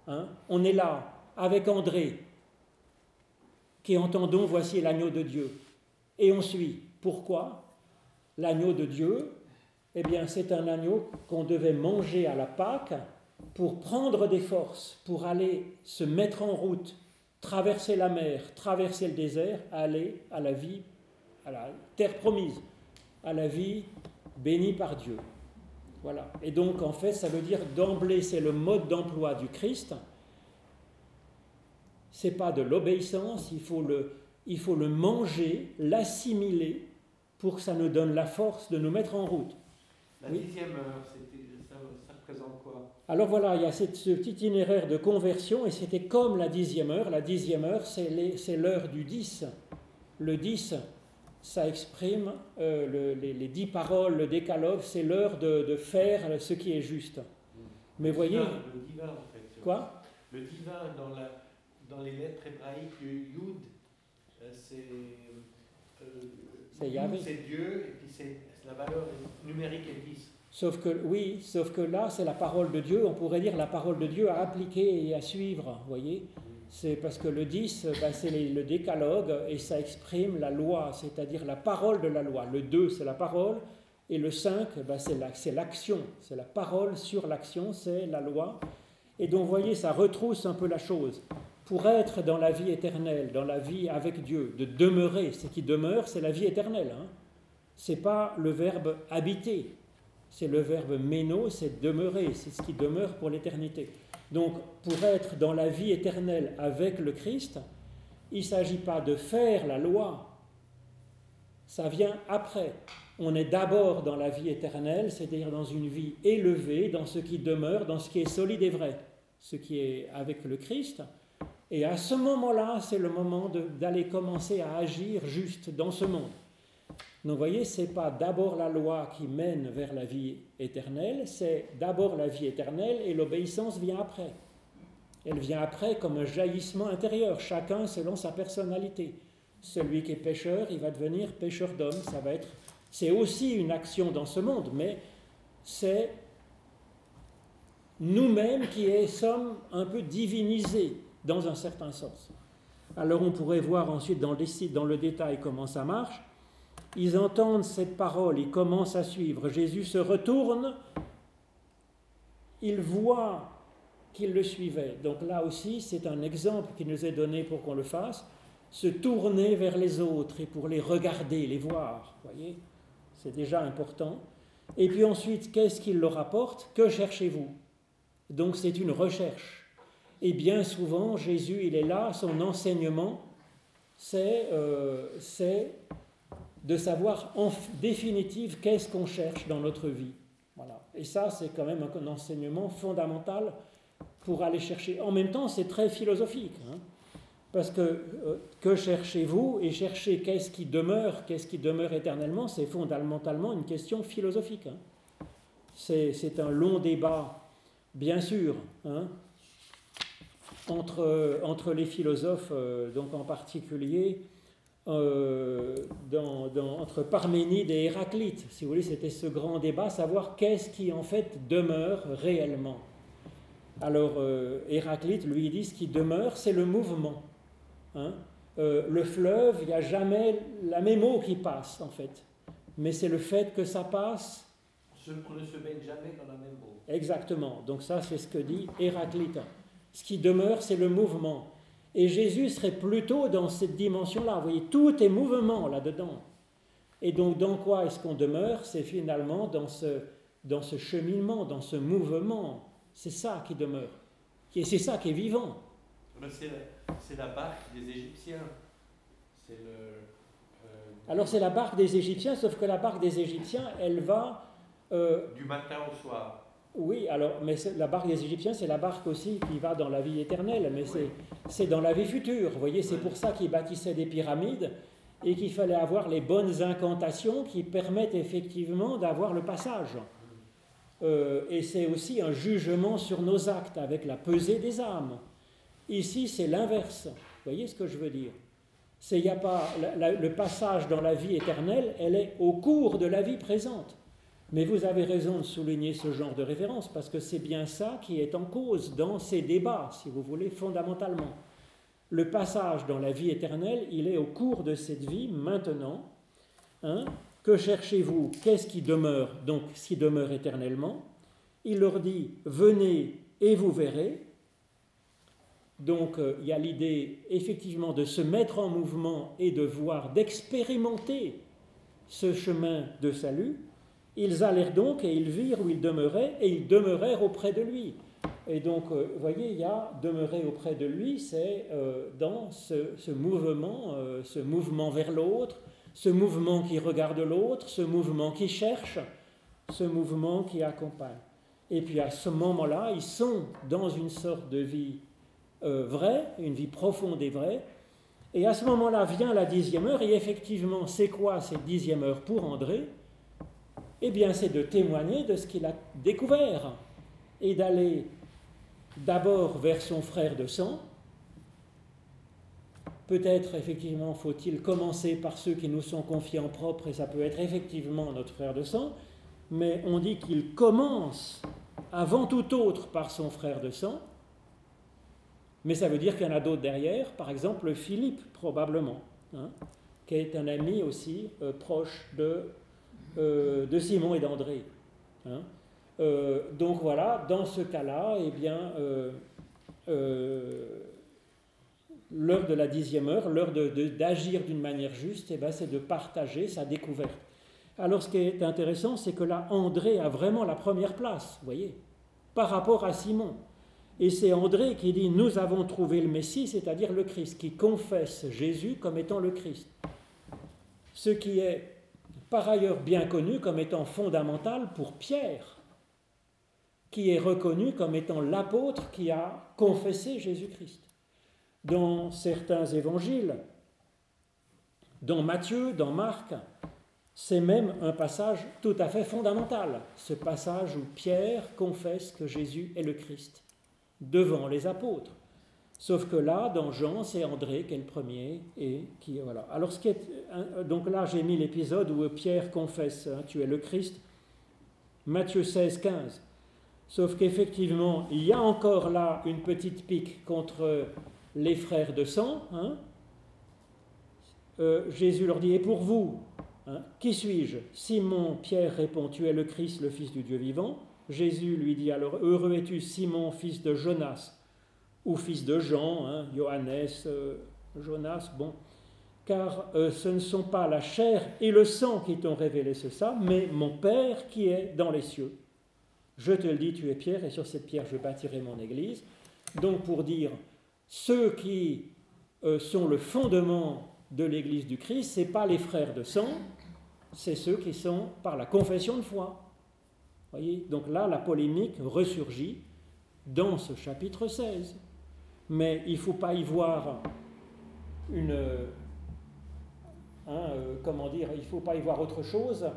Hein on est là, avec André, qui entendons, voici l'agneau de Dieu. Et on suit. Pourquoi? L'agneau de Dieu, eh bien, c'est un agneau qu'on devait manger à la Pâque pour prendre des forces, pour aller se mettre en route, traverser la mer, traverser le désert, aller à la vie, à la terre promise, à la vie bénie par Dieu. Voilà. Et donc, en fait, ça veut dire d'emblée, c'est le mode d'emploi du Christ. C'est pas de l'obéissance, il faut le, il faut le manger, l'assimiler pour que ça nous donne la force de nous mettre en route. La dixième heure, ça, ça, représente quoi? Alors voilà, il y a ce petit itinéraire de conversion et c'était comme la dixième heure. La dixième heure, c'est l'heure du 10. Le 10, ça exprime euh, les, dix paroles, le décalogue, c'est l'heure de, faire ce qui est juste. Mais voyez. le divin, en fait. Quoi? Le divin dans, la, dans les lettres hébraïques, Yud, euh, c'est. Euh, c'est Dieu, et puis c'est la valeur numérique est 10. Sauf que, oui, sauf que là, c'est la parole de Dieu. On pourrait dire la parole de Dieu à appliquer et à suivre, voyez c'est parce que le 10, ben, c'est le décalogue et ça exprime la loi, c'est-à-dire la parole de la loi. Le 2, c'est la parole et le 5, ben, c'est l'action. C'est la parole sur l'action, c'est la loi. Et donc, vous voyez, ça retrousse un peu la chose. Pour être dans la vie éternelle, dans la vie avec Dieu, de demeurer, ce qui demeure, c'est la vie éternelle. Hein. Ce n'est pas le verbe habiter, c'est le verbe méno, c'est demeurer, c'est ce qui demeure pour l'éternité. Donc, pour être dans la vie éternelle avec le Christ, il ne s'agit pas de faire la loi, ça vient après. On est d'abord dans la vie éternelle, c'est-à-dire dans une vie élevée, dans ce qui demeure, dans ce qui est solide et vrai, ce qui est avec le Christ. Et à ce moment-là, c'est le moment d'aller commencer à agir juste dans ce monde. Donc vous voyez, ce n'est pas d'abord la loi qui mène vers la vie éternelle, c'est d'abord la vie éternelle et l'obéissance vient après. Elle vient après comme un jaillissement intérieur, chacun selon sa personnalité. Celui qui est pêcheur, il va devenir pêcheur d'hommes, ça va être c'est aussi une action dans ce monde, mais c'est nous-mêmes qui sommes un peu divinisés dans un certain sens. Alors on pourrait voir ensuite dans le, détail comment ça marche. Ils entendent cette parole, ils commencent à suivre. Jésus se retourne, il voit qu'il le suivait. Donc là aussi, c'est un exemple qui nous est donné pour qu'on le fasse. Se tourner vers les autres et pour les regarder, les voir. voyez C'est déjà important. Et puis ensuite, qu'est-ce qu'il leur apporte? Que cherchez-vous? Donc c'est une recherche. Et bien souvent, Jésus, il est là, son enseignement, c'est euh, de savoir en définitive qu'est-ce qu'on cherche dans notre vie. Voilà. Et ça, c'est quand même un enseignement fondamental pour aller chercher. En même temps, c'est très philosophique. Hein, parce que euh, que cherchez-vous et chercher qu'est-ce qui demeure, qu'est-ce qui demeure éternellement, c'est fondamentalement une question philosophique. Hein. C'est un long débat, bien sûr, hein, entre, entre les philosophes, euh, donc en particulier euh, dans, entre Parménide et Héraclite. Si vous voulez, c'était ce grand débat, savoir qu'est-ce qui en fait demeure réellement. Alors euh, Héraclite lui dit ce qui demeure, c'est le mouvement. Hein. Euh, le fleuve, il n'y a jamais la même eau qui passe en fait, mais c'est le fait que ça passe. On ne se baigne jamais dans la même eau. Exactement. Donc ça, c'est ce que dit Héraclite. Ce qui demeure, c'est le mouvement. Et Jésus serait plutôt dans cette dimension-là. Vous voyez, tout est mouvement là-dedans. Et donc, dans quoi est-ce qu'on demeure? C'est finalement dans ce, dans ce cheminement, dans ce mouvement. C'est ça qui demeure. Et c'est ça qui est vivant. C'est la, barque des Égyptiens. Le. Euh, Alors, c'est la barque des Égyptiens, sauf que la barque des Égyptiens, elle va. Euh, du matin au soir. Oui, alors, mais la barque des Égyptiens, c'est la barque aussi qui va dans la vie éternelle, mais c'est dans la vie future. Vous voyez, c'est pour ça qu'ils bâtissaient des pyramides et qu'il fallait avoir les bonnes incantations qui permettent effectivement d'avoir le passage. Euh, et c'est aussi un jugement sur nos actes avec la pesée des âmes. Ici, c'est l'inverse. Vous voyez ce que je veux dire? C'est il a pas le passage dans la vie éternelle, elle est au cours de la vie présente. Mais vous avez raison de souligner ce genre de référence parce que c'est bien ça qui est en cause dans ces débats, si vous voulez, fondamentalement. Le passage dans la vie éternelle, il est au cours de cette vie, maintenant. Hein, que cherchez-vous? Qu'est-ce qui demeure Donc, ce qui demeure éternellement? Il leur dit Venez et vous verrez. Donc, euh, il y a l'idée effectivement de se mettre en mouvement et de voir, d'expérimenter ce chemin de salut. Ils allèrent donc et ils virent où il demeurait, et ils demeurèrent auprès de lui. Et donc, euh, vous voyez, il y a demeurer auprès de lui, c'est euh, dans ce, mouvement, euh, ce mouvement vers l'autre, ce mouvement qui regarde l'autre, ce mouvement qui cherche, ce mouvement qui accompagne. Et puis à ce moment-là, ils sont dans une sorte de vie vraie, une vie profonde et vraie. Et à ce moment-là vient la dixième heure, et effectivement, c'est quoi cette dixième heure pour André? Eh bien, c'est de témoigner de ce qu'il a découvert et d'aller d'abord vers son frère de sang. Peut-être effectivement faut-il commencer par ceux qui nous sont confiés en propre, et ça peut être effectivement notre frère de sang, mais on dit qu'il commence avant tout autre par son frère de sang, mais ça veut dire qu'il y en a d'autres derrière, par exemple Philippe probablement, hein, qui est un ami aussi euh, proche de, euh, de Simon et d'André. Hein. Euh, donc voilà, dans ce cas-là, eh bien, euh, l'heure de la dixième heure, l'heure d'agir d'une manière juste, eh ben, c'est de partager sa découverte. Alors ce qui est intéressant, c'est que là, André a vraiment la première place, vous voyez, par rapport à Simon. Et c'est André qui dit, nous avons trouvé le Messie, c'est-à-dire le Christ, qui confesse Jésus comme étant le Christ. Ce qui est par ailleurs bien connu comme étant fondamental pour Pierre qui est reconnu comme étant l'apôtre qui a confessé Jésus-Christ. Dans certains évangiles, dans Matthieu, dans Marc, c'est même un passage tout à fait fondamental, ce passage où Pierre confesse que Jésus est le Christ, devant les apôtres. Sauf que là, dans Jean, c'est André qui est le premier et qui voilà. Alors ce qui est, donc là, j'ai mis l'épisode où Pierre confesse, hein, tu es le Christ. Matthieu 16, 15. Sauf qu'effectivement, il y a encore là une petite pique contre les frères de sang. Hein. Euh, Jésus leur dit, et pour vous, hein, qui suis-je? Simon, Pierre répond, tu es le Christ, le Fils du Dieu vivant. Jésus lui dit alors, heureux es-tu, Simon, fils de Jonas, ou fils de Jean, hein, Johannes, euh, Jonas, bon, car euh, ce ne sont pas la chair et le sang qui t'ont révélé ça, mais mon Père qui est dans les cieux. Je te le dis, tu es pierre, et sur cette pierre je bâtirai mon église. Donc pour dire, ceux qui euh, sont le fondement de l'église du Christ, ce n'est pas les frères de sang, c'est ceux qui sont par la confession de foi. Voyez Donc là, la polémique ressurgit dans ce chapitre 16. Mais il ne faut pas y voir une. Hein, euh, comment dire Il ne faut pas y voir autre chose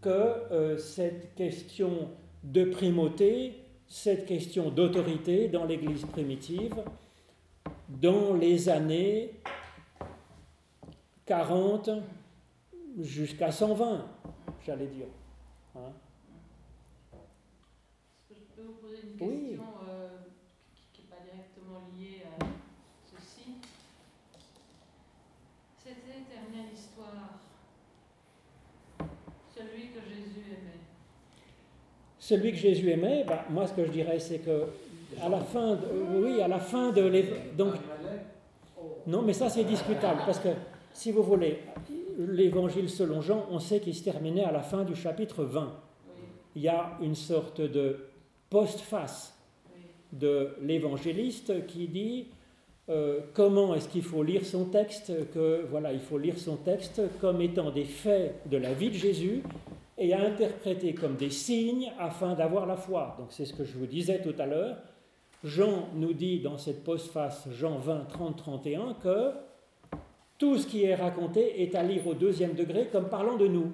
que euh, cette question de primauté, cette question d'autorité dans l'Église primitive dans les années 40 jusqu'à 120, j'allais dire. Hein. je peux vous poser une question? euh, qui n'est pas directement liée à ceci Cette éternelle histoire, celui que Jésus aimait, celui que Jésus aimait, bah, moi ce que je dirais c'est que à la fin, de, oui, à la fin de donc non, mais ça c'est discutable parce que si vous voulez, l'évangile selon Jean, on sait qu'il se terminait à la fin du chapitre 20. Il y a une sorte de post-face de l'évangéliste qui dit euh, comment est-ce qu'il faut lire son texte, que voilà, il faut lire son texte comme étant des faits de la vie de Jésus et à interpréter comme des signes afin d'avoir la foi. Donc c'est ce que je vous disais tout à l'heure. Jean nous dit dans cette postface, Jean 20, 30, 31, que tout ce qui est raconté est à lire au deuxième degré comme parlant de nous.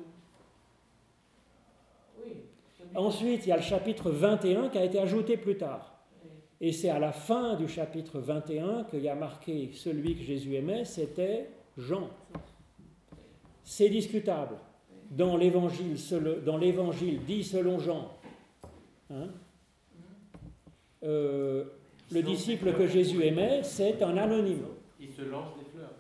Ensuite, il y a le chapitre 21 qui a été ajouté plus tard. Et c'est à la fin du chapitre 21 qu'il y a marqué celui que Jésus aimait, c'était Jean. C'est discutable dans l'évangile, dans l'évangile dit selon Jean, hein, euh, le disciple que Jésus aimait, c'est un anonyme. Il se lance des fleurs.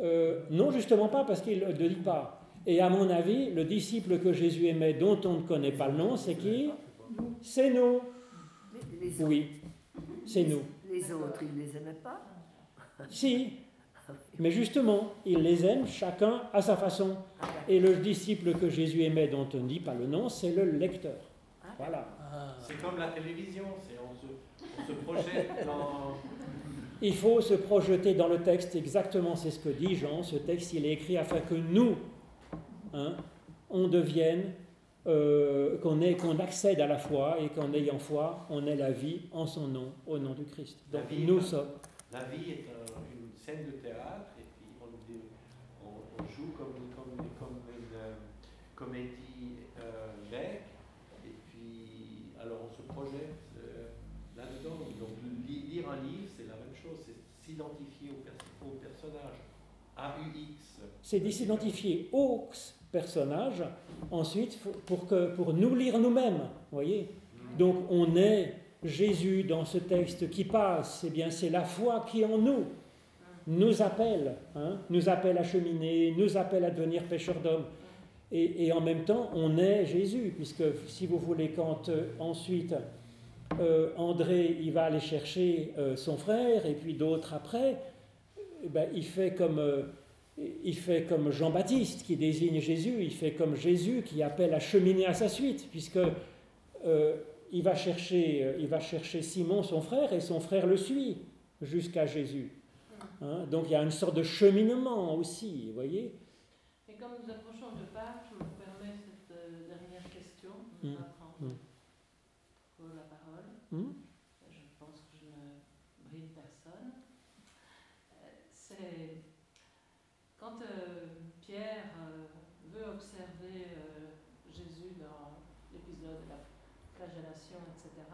Euh, non, justement pas, parce qu'il ne le dit pas. Et à mon avis, le disciple que Jésus aimait, dont on ne connaît pas le nom, c'est qui? C'est nous. Oui, c'est nous. Les autres, il ne les aimait pas Si, mais justement, il les aime chacun à sa façon. Et le disciple que Jésus aimait, dont on ne dit pas le nom, c'est le lecteur. Ah, Voilà. Ah. C'est comme la télévision, on se, on se projette dans... Il faut se projeter dans le texte, exactement c'est ce que dit Jean. Ce texte, il est écrit afin que nous, hein, on devienne, euh, qu'on accède à la foi et qu'en ayant foi, on ait la vie en son nom, au nom du Christ. Donc nous sommes. La vie est une scène de théâtre et puis on, on, joue comme, comme, comme une euh, comédie euh, grecque et puis alors on se projette là-dedans. Donc lire un livre, c'est la même chose, c'est s'identifier au, au personnage. AUX. C'est s'identifier au personnage, ensuite pour, que, pour nous lire nous-mêmes. voyez Donc on est Jésus dans ce texte qui passe, eh bien c'est la foi qui en nous nous appelle, hein, nous appelle à cheminer, nous appelle à devenir pêcheurs d'hommes. Et, en même temps, on est Jésus, puisque si vous voulez, quand euh, ensuite euh, André il va aller chercher euh, son frère et puis d'autres après, eh ben, il fait comme il fait comme Jean-Baptiste qui désigne Jésus, il fait comme Jésus qui appelle à cheminer à sa suite, puisque euh, il, va chercher, euh, il va chercher Simon, son frère, et son frère le suit jusqu'à Jésus. Hein, donc il y a une sorte de cheminement aussi, vous voyez. Et comme nous approchons de Pâques, je me permets cette euh, dernière question. Mmh. Mmh. la parole. Mmh. Je pense que je ne brille personne. C'est quand euh, Pierre euh, veut observer euh, Jésus dans l'épisode de la flagellation, etc.,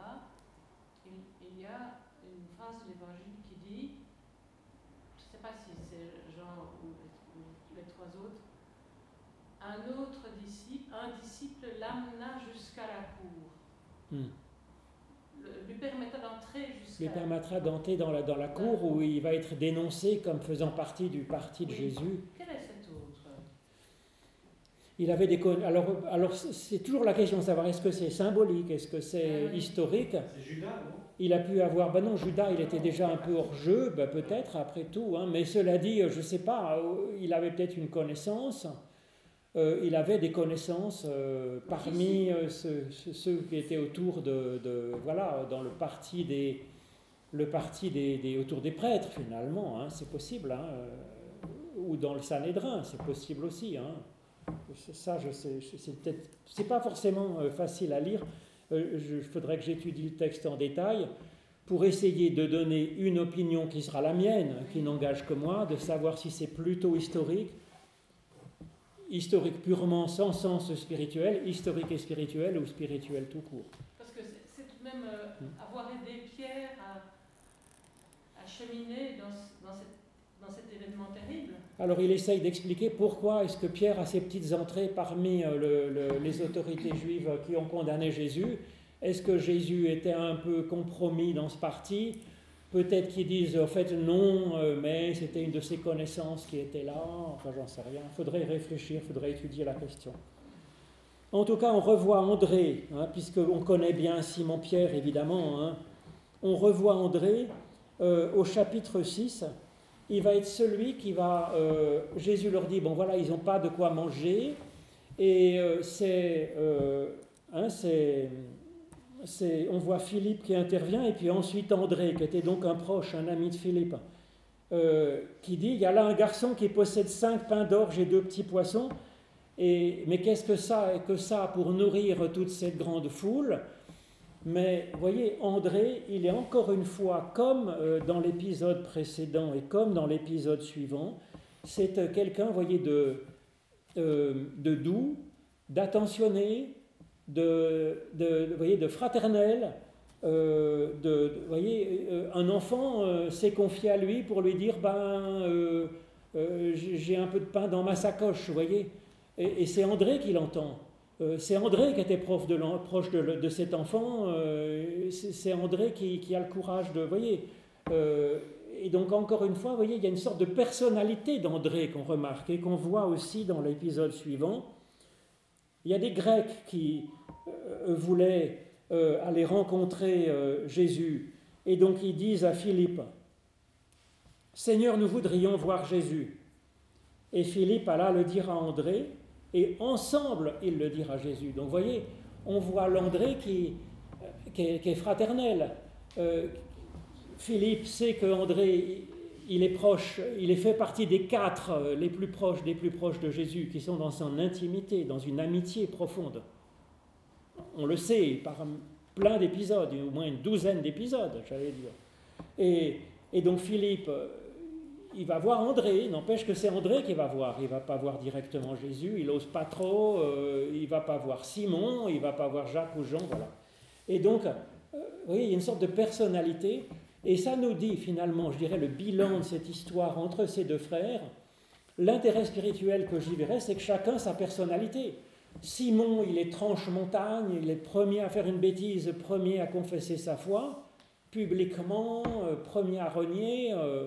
il, y a une phrase de l'Évangile qui dit, je ne sais pas si c'est Jean ou, les trois autres, un autre disciple, un disciple l'amena jusqu'à la cour. Hmm lui permettra d'entrer jusqu'à... Lui permettra d'entrer dans la, dans la cour où il va être dénoncé comme faisant partie du parti de Jésus. Quel est autre il avait des alors alors c'est toujours la question de savoir est-ce que c'est symbolique est-ce que c'est ah historique? C'est Judas non? Il a pu avoir ben non Judas il était déjà un peu hors jeu ben peut-être après tout hein, mais cela dit je sais pas il avait peut-être une connaissance euh, il avait des connaissances euh, parmi euh, ceux, qui étaient autour de, voilà dans le parti des le parti des, autour des prêtres finalement hein, c'est possible hein, ou dans le Sanhédrin c'est possible aussi hein. Ça je sais c'est peut-être c'est pas forcément facile à lire il faudrait que j'étudie le texte en détail pour essayer de donner une opinion qui sera la mienne qui n'engage que moi de savoir si c'est plutôt historique historique purement sans sens spirituel, historique et spirituel ou spirituel tout court. Parce que c'est tout de même euh, hmm. avoir aidé Pierre à, à cheminer dans, dans, cette, cet événement terrible. Alors il essaye d'expliquer pourquoi est-ce que Pierre a ses petites entrées parmi euh, le, les autorités juives qui ont condamné Jésus. Est-ce que Jésus était un peu compromis dans ce parti? Peut-être qu'ils disent en fait non, euh, mais c'était une de ses connaissances qui était là, enfin j'en sais rien. Faudrait réfléchir, faudrait étudier la question. En tout cas, on revoit André, hein, puisqu'on connaît bien Simon-Pierre évidemment. Hein. on revoit André euh, au chapitre 6. Il va être celui qui va. Euh, Jésus leur dit bon voilà, ils n'ont pas de quoi manger. Et c'est. Hein, c'est on voit Philippe qui intervient, et puis ensuite André, qui était donc un proche, un ami de Philippe, euh, qui dit, il y a là un garçon qui possède cinq pains d'orge et deux petits poissons, et, mais qu'est-ce que ça que ça pour nourrir toute cette grande foule? Mais voyez, André, il est encore une fois, comme euh, dans l'épisode précédent et comme dans l'épisode suivant, c'est euh, quelqu'un, voyez, de, de doux, d'attentionné, de, voyez, de fraternel. Euh, de, voyez, euh, un enfant euh, s'est confié à lui pour lui dire ben, j'ai un peu de pain dans ma sacoche, vous voyez. Et, c'est André qui l'entend. C'est André qui était proche de, cet enfant. c'est André qui, a le courage de. voyez. et donc, encore une fois, voyez, il y a une sorte de personnalité d'André qu'on remarque et qu'on voit aussi dans l'épisode suivant. Il y a des Grecs qui euh, voulaient euh, aller rencontrer euh, Jésus et donc ils disent à Philippe, Seigneur, nous voudrions voir Jésus. Et Philippe alla le dire à André et ensemble ils le à Jésus. Donc vous voyez, on voit l'André qui, qui, est, fraternel. Euh, Philippe sait que André, il est proche, il est fait partie des quatre euh, les plus proches des plus proches de Jésus, qui sont dans son intimité, dans une amitié profonde. On le sait par plein d'épisodes, au moins une douzaine d'épisodes, j'allais dire. Et, donc Philippe, euh, il va voir André, n'empêche que c'est André qui va voir, il va pas voir directement Jésus, il n'ose pas trop, euh, il va pas voir Simon, il va pas voir Jacques ou Jean, voilà. Et donc, vous voyez, il y a une sorte de personnalité et ça nous dit finalement, je dirais, le bilan de cette histoire entre ces deux frères. L'intérêt spirituel que j'y verrais, c'est que chacun sa personnalité. Simon, il est tranche-montagne, il est premier à faire une bêtise, premier à confesser sa foi, publiquement, euh, premier à renier, euh,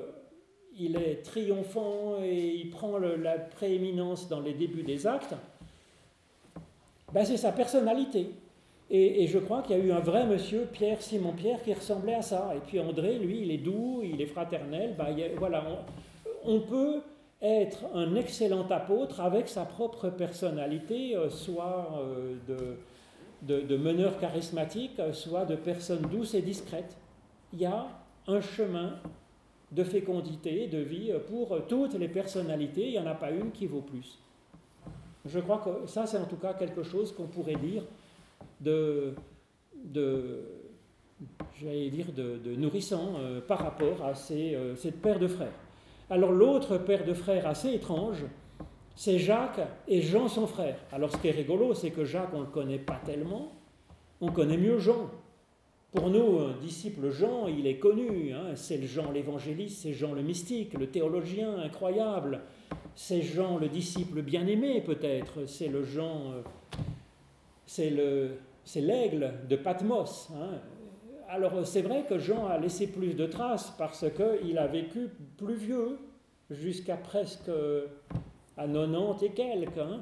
il est triomphant et il prend la prééminence dans les débuts des actes. Ben, c'est sa personnalité. Et, je crois qu'il y a eu un vrai monsieur, Pierre, Simon Pierre, qui ressemblait à ça. Et puis André, lui, il est doux, il est fraternel. Ben, voilà, on, peut être un excellent apôtre avec sa propre personnalité, euh, soit euh, de, de, meneur charismatique, soit de personne douce et discrète. Il y a un chemin de fécondité, de vie pour toutes les personnalités. Il n'y en a pas une qui vaut plus. Je crois que ça, c'est en tout cas quelque chose qu'on pourrait dire de, de j'allais dire, de, nourrissant euh, par rapport à ces, euh, cette paire de frères. Alors l'autre paire de frères assez étrange, c'est Jacques et Jean son frère. Alors ce qui est rigolo, c'est que Jacques, on ne le connaît pas tellement, on connaît mieux Jean. Pour nous, un disciple Jean, il est connu, hein. c'est Jean l'évangéliste, c'est Jean le mystique, le théologien incroyable, c'est Jean le disciple bien-aimé peut-être, c'est le Jean, euh, c'est le, c'est l'aigle de Patmos. Hein. Alors c'est vrai que Jean a laissé plus de traces parce qu'il a vécu plus vieux, jusqu'à presque à 90 et quelques. Hein.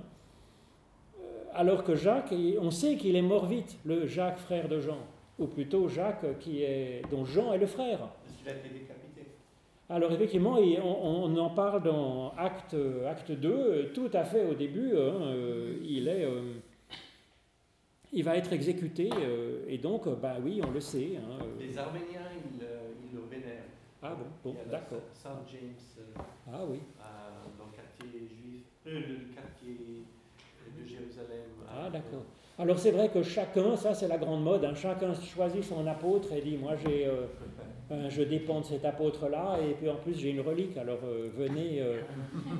Euh, alors que Jacques, on sait qu'il est mort vite, le Jacques frère de Jean, ou plutôt Jacques qui est, dont Jean est le frère. Il a été décapité. Alors effectivement, on, en parle dans Acte, acte 2, tout à fait au début, hein, euh, il est... Euh, il va être exécuté, euh, et donc, euh, bah oui, on le sait. Hein, euh. Les Arméniens, ils, le vénèrent. Ah bon, bon d'accord. Saint James, ah oui. dans le quartier juif, le quartier de Jérusalem. Ah d'accord. Alors c'est vrai que chacun, ça c'est la grande mode, hein, chacun choisit son apôtre et dit, moi j'ai euh, je dépends de cet apôtre-là, et puis en plus j'ai une relique, alors euh, venez, euh,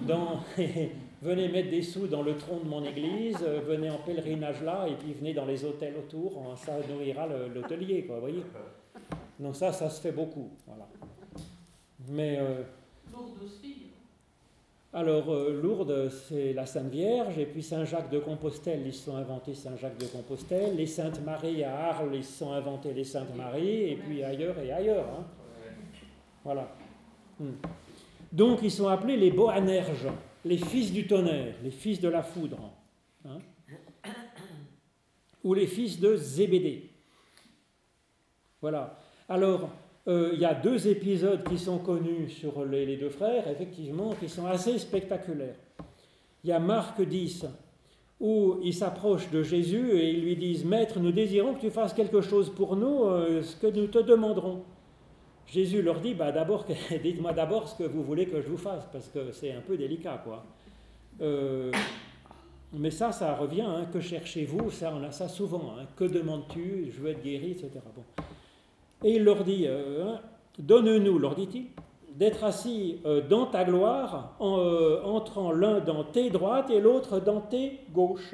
dans, venez mettre des sous dans le tronc de mon église, venez en pèlerinage là, et puis venez dans les hôtels autour, hein, ça nourrira l'hôtelier, quoi, vous voyez. Donc ça, ça se fait beaucoup. Mais... Alors, Lourdes, c'est la Sainte Vierge, et puis Saint-Jacques de Compostelle, ils sont inventés Saint-Jacques de Compostelle. Les Saintes Maries à Arles, ils sont inventés les Saintes Maries, et puis ailleurs et ailleurs. Hein. Voilà. Hmm. Donc, ils sont appelés les Boanerges, les fils du tonnerre, les fils de la foudre. Hein. Ou les fils de Zébédée. Voilà. Alors, euh, il y a deux épisodes qui sont connus sur les, deux frères, effectivement, qui sont assez spectaculaires. Il y a Marc 10, où ils s'approchent de Jésus et ils lui disent Maître, nous désirons que tu fasses quelque chose pour nous, euh, ce que nous te demanderons. Jésus leur dit bah, d'abord, Dites-moi d'abord ce que vous voulez que je vous fasse, parce que c'est un peu délicat. quoi. Euh, mais ça, ça revient. Hein, que cherchez-vous? Ça, on a ça souvent. Hein. que demandes-tu? Je veux être guéri, etc. Bon. Et il leur dit, euh, donne-nous, leur dit-il, d'être assis euh, dans ta gloire, en euh, entrant l'un dans tes droites et l'autre dans tes gauches.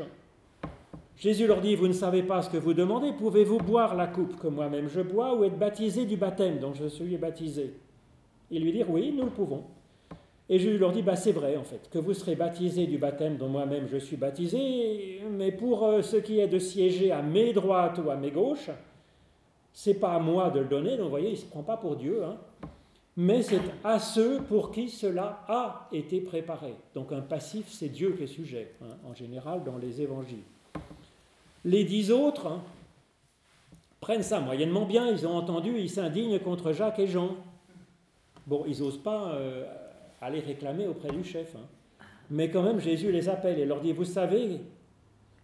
Jésus leur dit, vous ne savez pas ce que vous demandez, pouvez-vous boire la coupe que moi-même je bois ou être baptisé du baptême dont je suis baptisé? Ils lui dirent, oui, nous le pouvons. Et Jésus leur dit, bah, c'est vrai en fait, que vous serez baptisé du baptême dont moi-même je suis baptisé, mais pour ce qui est de siéger à mes droites ou à mes gauches, c'est pas à moi de le donner, donc vous voyez, il ne se prend pas pour Dieu, hein. mais c'est à ceux pour qui cela a été préparé. Donc un passif, c'est Dieu qui est sujet, hein, en général dans les évangiles. Les dix autres hein, prennent ça moyennement bien, ils ont entendu, ils s'indignent contre Jacques et Jean. Bon, ils n'osent pas euh, aller réclamer auprès du chef. Mais quand même, Jésus les appelle et leur dit, vous savez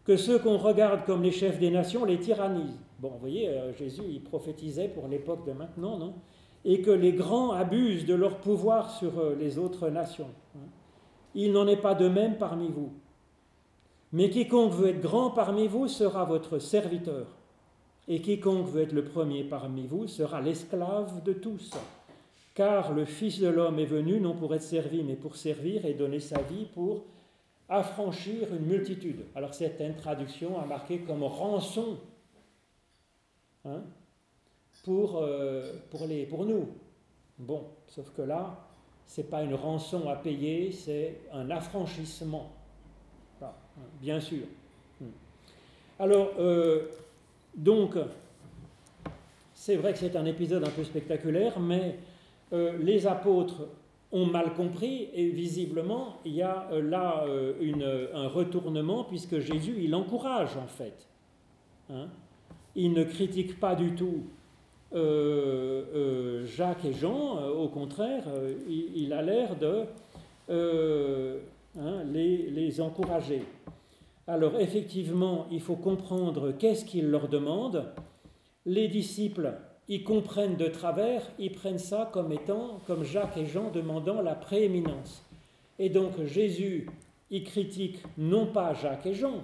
que ceux qu'on regarde comme les chefs des nations les tyrannisent. Bon, vous voyez, euh, Jésus, il prophétisait pour l'époque de maintenant, non? Et que les grands abusent de leur pouvoir sur euh, les autres nations. Hein. Il n'en est pas de même parmi vous. Mais quiconque veut être grand parmi vous sera votre serviteur. Et quiconque veut être le premier parmi vous sera l'esclave de tous. Car le Fils de l'homme est venu non pour être servi, mais pour servir et donner sa vie pour affranchir une multitude. Alors certaines traductions a marqué comme rançon hein, pour, euh, pour, les, pour nous. Bon, sauf que là, ce n'est pas une rançon à payer, c'est un affranchissement. Hein, bien sûr. Hmm. Alors, euh, donc, c'est vrai que c'est un épisode un peu spectaculaire, mais euh, les apôtres ont mal compris et visiblement il y a là une, un retournement puisque Jésus il encourage en fait. Hein. Il ne critique pas du tout euh, Jacques et Jean, au contraire, il, a l'air de hein, les, les, encourager. Alors effectivement, il faut comprendre qu'est-ce qu'il leur demande. Les disciples ils comprennent de travers, ils prennent ça comme étant, comme Jacques et Jean demandant la prééminence. Et donc Jésus, il critique non pas Jacques et Jean,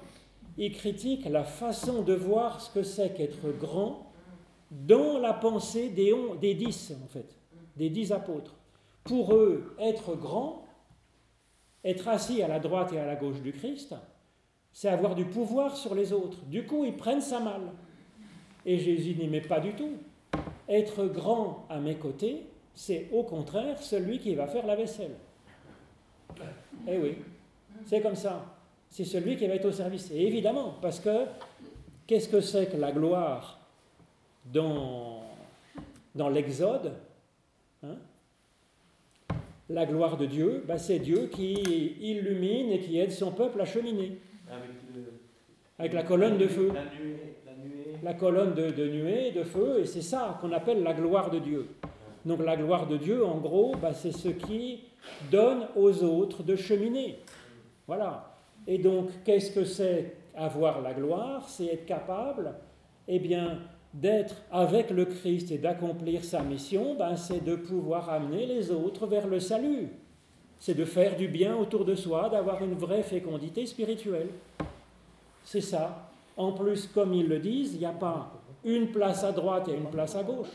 il critique la façon de voir ce que c'est qu'être grand dans la pensée des, dix, en fait, des dix apôtres. Pour eux, être grand, être assis à la droite et à la gauche du Christ, c'est avoir du pouvoir sur les autres. Du coup, ils prennent ça mal. Et Jésus n'y met pas du tout. Être grand à mes côtés, c'est au contraire celui qui va faire la vaisselle. Eh oui, c'est comme ça. C'est celui qui va être au service. Et évidemment, parce que qu'est-ce que c'est que la gloire dans, dans l'Exode hein? La gloire de Dieu, bah c'est Dieu qui illumine et qui aide son peuple à cheminer. Avec, Avec la colonne de feu la colonne de, nuée, de feu, et c'est ça qu'on appelle la gloire de Dieu. Donc la gloire de Dieu, en gros, bah, c'est ce qui donne aux autres de cheminer. Voilà. Et donc, qu'est-ce que c'est avoir la gloire C'est être capable, eh bien, d'être avec le Christ et d'accomplir sa mission, ben, c'est de pouvoir amener les autres vers le salut. C'est de faire du bien autour de soi, d'avoir une vraie fécondité spirituelle. C'est ça. En plus, comme ils le disent, il n'y a pas une place à droite et une place à gauche.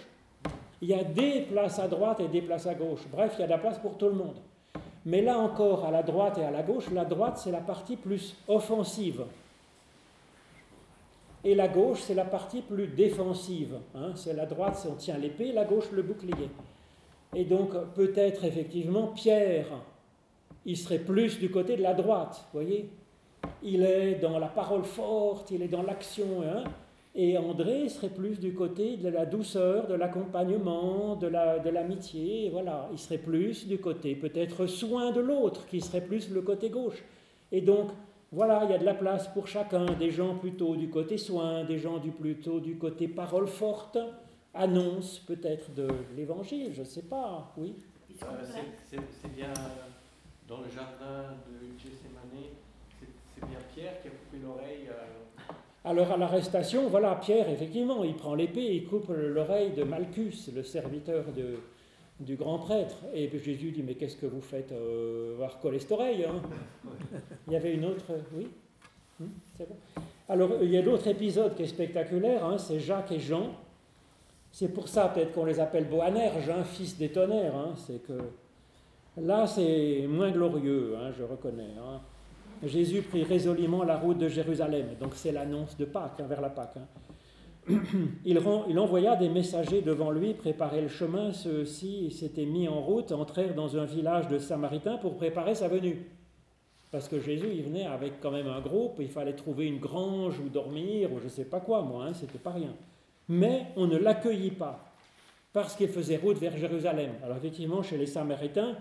Il y a des places à droite et des places à gauche. Bref, il y a de la place pour tout le monde. Mais là encore, à la droite et à la gauche, la droite, c'est la partie plus offensive. Et la gauche, c'est la partie plus défensive. Hein. C'est la droite, on tient l'épée, la gauche, le bouclier. Et donc, peut-être, effectivement, Pierre, il serait plus du côté de la droite, voyez il est dans la parole forte, il est dans l'action. Hein. Et André serait plus du côté de la douceur, de l'accompagnement, de l'amitié. La, voilà, il serait plus du côté peut-être soin de l'autre, qui serait plus le côté gauche. Et donc, voilà, il y a de la place pour chacun, des gens plutôt du côté soin, des gens du, plutôt du côté parole forte, annonce peut-être de l'évangile, je ne sais pas, oui. Euh, c'est bien dans le jardin de Gethsemane c'est bien Pierre qui a coupé l'oreille. Alors à l'arrestation, voilà, Pierre, effectivement, il prend l'épée, il coupe l'oreille de Malchus, le serviteur du grand prêtre. Et Jésus dit, mais qu'est-ce que vous faites euh, coller cette oreille hein? Il y avait une autre... Oui? Hmm, C'est bon Alors il y a d'autres épisodes qui est spectaculaire, hein, c'est Jacques et Jean. C'est pour ça peut-être qu'on les appelle Boanerges, hein, fils des tonnerres. Hein, c'est que là c'est moins glorieux, hein, je reconnais. Jésus prit résolument la route de Jérusalem. Donc c'est l'annonce de Pâques, hein, vers la Pâques. Hein. Il, il, envoya des messagers devant lui préparer le chemin. Ceux-ci s'étaient mis en route, entrèrent dans un village de Samaritains pour préparer sa venue. Parce que Jésus, il venait avec quand même un groupe, il fallait trouver une grange où dormir, ou je ne sais pas quoi, moi, hein, c'était pas rien. Mais on ne l'accueillit pas, parce qu'il faisait route vers Jérusalem. Alors effectivement, chez les Samaritains,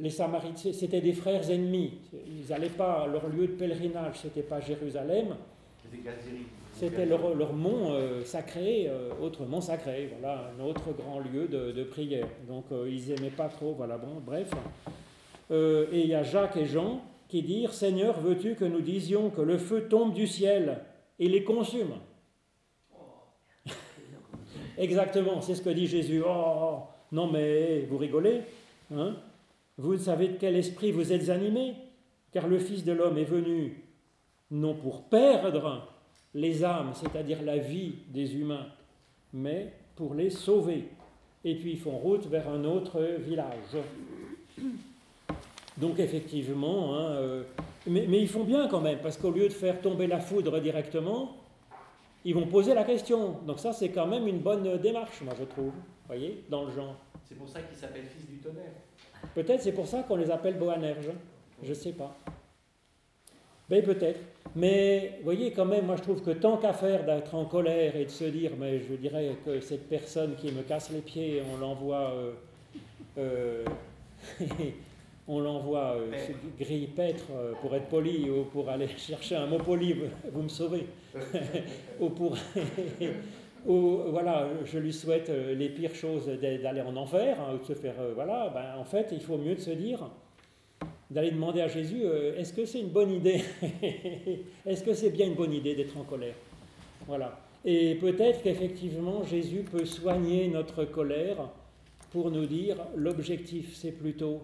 les Samaritains, c'était des frères ennemis. Ils n'allaient pas, leur lieu de pèlerinage, c'était pas Jérusalem. C'était leur, leur, mont euh, sacré, euh, autre mont sacré, voilà, un autre grand lieu de, prière. Donc euh, ils n'aimaient pas trop, voilà, bon, bref. et il y a Jacques et Jean, qui dirent Seigneur, veux-tu que nous disions que le feu tombe du ciel et les consume? Exactement, c'est ce que dit Jésus. Oh, non mais vous rigolez hein? Vous savez de quel esprit vous êtes animés Car le Fils de l'homme est venu non pour perdre les âmes, c'est-à-dire la vie des humains, mais pour les sauver. Et puis ils font route vers un autre village. Donc effectivement, hein, euh, mais, ils font bien quand même, parce qu'au lieu de faire tomber la foudre directement, ils vont poser la question. Donc ça, c'est quand même une bonne démarche, moi je trouve, voyez, dans le genre. C'est pour ça qu'ils s'appellent fils du tonnerre. Peut-être c'est pour ça qu'on les appelle Boanerges, je ne sais pas. Mais ben, peut-être. Mais vous voyez, quand même, moi je trouve que tant qu'à faire d'être en colère et de se dire, mais je dirais que cette personne qui me casse les pieds, on l'envoie. Euh, euh, on l'envoie euh, grille pêtre euh, pour être poli ou pour aller chercher un mot poli, vous me sauvez. ou pour. Ou, voilà, je lui souhaite les pires choses d'aller en enfer, hein, ou de se faire. voilà, ben, en fait, il faut mieux de se dire d'aller demander à Jésus euh, est-ce que c'est une bonne idée Est-ce que c'est bien une bonne idée d'être en colère? Voilà. Et peut-être qu'effectivement Jésus peut soigner notre colère pour nous dire l'objectif c'est plutôt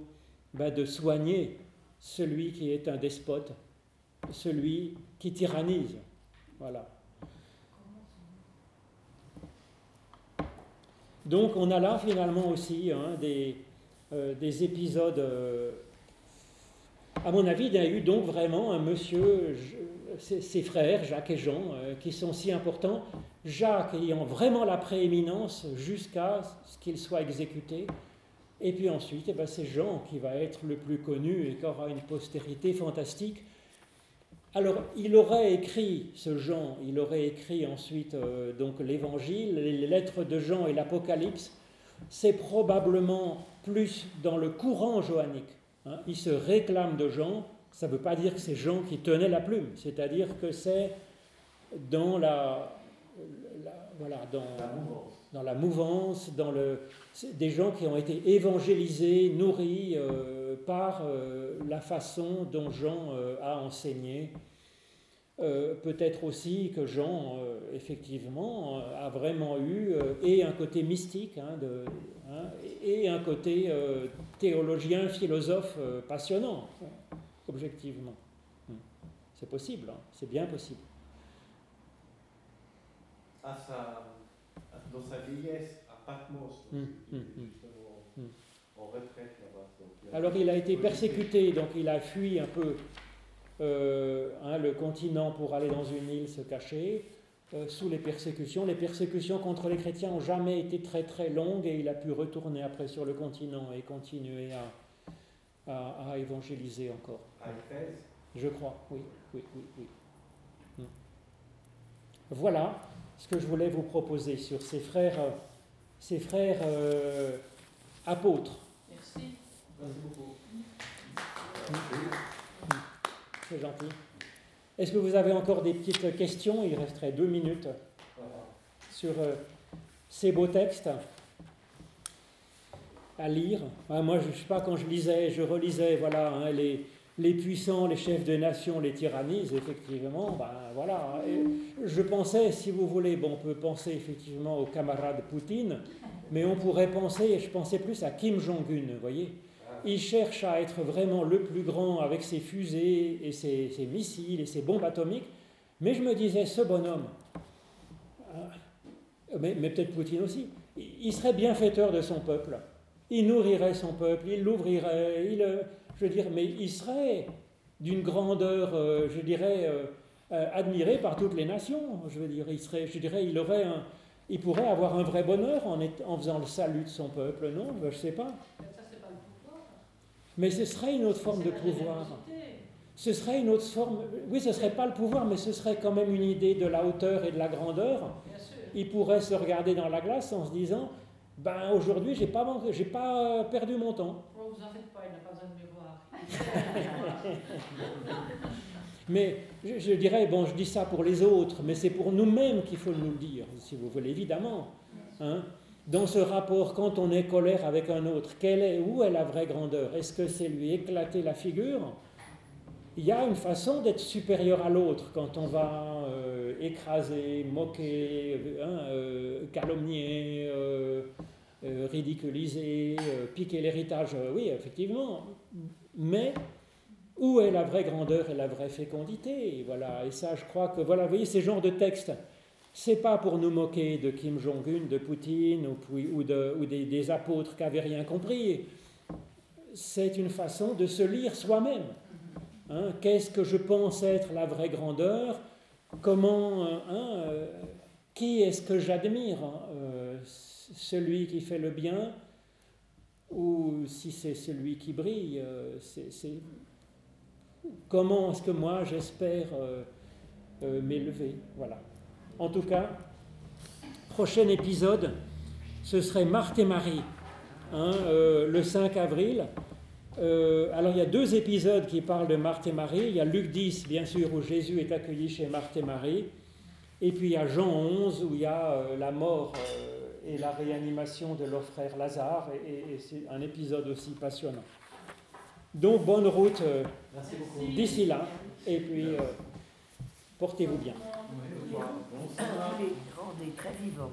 bah, de soigner celui qui est un despote, celui qui tyrannise. Voilà. Donc on a là finalement aussi hein, des, euh, des, épisodes euh, à mon avis, il y a eu donc vraiment un monsieur, ses frères, Jacques et Jean, euh, qui sont si importants. Jacques ayant vraiment la prééminence jusqu'à ce qu'il soit exécuté. Et puis ensuite, eh ben, c'est Jean qui va être le plus connu et qui aura une postérité fantastique. Alors, il aurait écrit, ce Jean, il aurait écrit ensuite euh, donc l'évangile, les lettres de Jean et l'Apocalypse. C'est probablement plus dans le courant johannique. Hein, il se réclame de Jean, ça ne veut pas dire que c'est Jean qui tenait la plume, c'est-à-dire que c'est dans la, voilà, dans, la mouvance, dans, la mouvance, dans le, des gens qui ont été évangélisés, nourris euh, par euh, la façon dont Jean euh, a enseigné. Peut-être aussi que Jean, effectivement, a vraiment eu et un côté mystique hein, de, Hein, et un côté euh, théologien, philosophe euh, passionnant, objectivement. Hmm. C'est possible, hein, c'est bien possible. À sa, dans sa vieillesse, à Patmos, justement, en retraite là-bas. Alors il a été persécuté, donc il a fui un peu euh, hein, le continent pour aller dans une île se cacher. Euh, sous les persécutions. Les persécutions contre les chrétiens n'ont jamais été très très longues et il a pu retourner après sur le continent et continuer à, à, évangéliser encore. À Je crois, oui, oui, oui, oui. Hmm. Voilà ce que je voulais vous proposer sur ces frères, ces frères euh, apôtres. C'est gentil. Est-ce que vous avez encore des petites questions? Il resterait deux minutes sur euh, ces beaux textes à lire. Ah, moi, je ne sais pas, quand je lisais, je relisais, voilà, hein, les, les puissants, les chefs de nation les tyrannisent, effectivement, ben voilà. je pensais, si vous voulez, bon, on peut penser effectivement au camarade Poutine, mais on pourrait penser, je pensais plus à Kim Jong-un, vous voyez il cherche à être vraiment le plus grand avec ses fusées et ses, missiles et ses bombes atomiques. Mais je me disais, ce bonhomme, euh, mais, peut-être Poutine aussi, il serait bienfaiteur de son peuple. Il nourrirait son peuple, il l'ouvrirait, euh, je veux dire, mais il serait d'une grandeur, euh, je dirais, admiré par toutes les nations. Je veux dire, il serait, je dirais, il aurait il pourrait avoir un vrai bonheur en, en faisant le salut de son peuple, non? Je ne sais pas. Mais ce serait une autre forme de pouvoir. Ce serait une autre forme. Oui, ce ne serait pas le pouvoir, mais ce serait quand même une idée de la hauteur et de la grandeur. Il pourrait se regarder dans la glace en se disant ben aujourd'hui, j'ai pas, j'ai pas perdu mon temps. Oh, vous en faites pas, il n'a pas besoin de miroir. mais je, je, dirais, bon, je dis ça pour les autres, mais c'est pour nous-mêmes qu'il faut nous le dire, si vous voulez, évidemment. Hein dans ce rapport, quand on est colère avec un autre, quelle est, où est la vraie grandeur? Est-ce que c'est lui éclater la figure? Il y a une façon d'être supérieur à l'autre quand on va euh, écraser, moquer, hein, euh, calomnier, euh, ridiculiser, piquer l'héritage. oui, effectivement. Mais où est la vraie grandeur et la vraie fécondité? Voilà. Et ça, je crois que voilà, vous voyez ces genres de textes. C'est pas pour nous moquer de Kim Jong-un, de Poutine ou, des, apôtres qui n'avaient rien compris. C'est une façon de se lire soi-même. Hein, qu'est-ce que je pense être la vraie grandeur? Comment, euh, hein, euh, qui est-ce que j'admire hein, euh, Celui qui fait le bien ou si c'est celui qui brille Comment est-ce que moi j'espère m'élever? Voilà. En tout cas, prochain épisode, ce serait Marthe et Marie, le 5 avril. Euh, alors il y a deux épisodes qui parlent de Marthe et Marie. Il y a Luc 10, bien sûr, où Jésus est accueilli chez Marthe et Marie. Et puis il y a Jean 11, où il y a euh, la mort euh, et la réanimation de leur frère Lazare. Et, c'est un épisode aussi passionnant. Donc bonne route d'ici là. Et puis portez-vous bien. très vivant.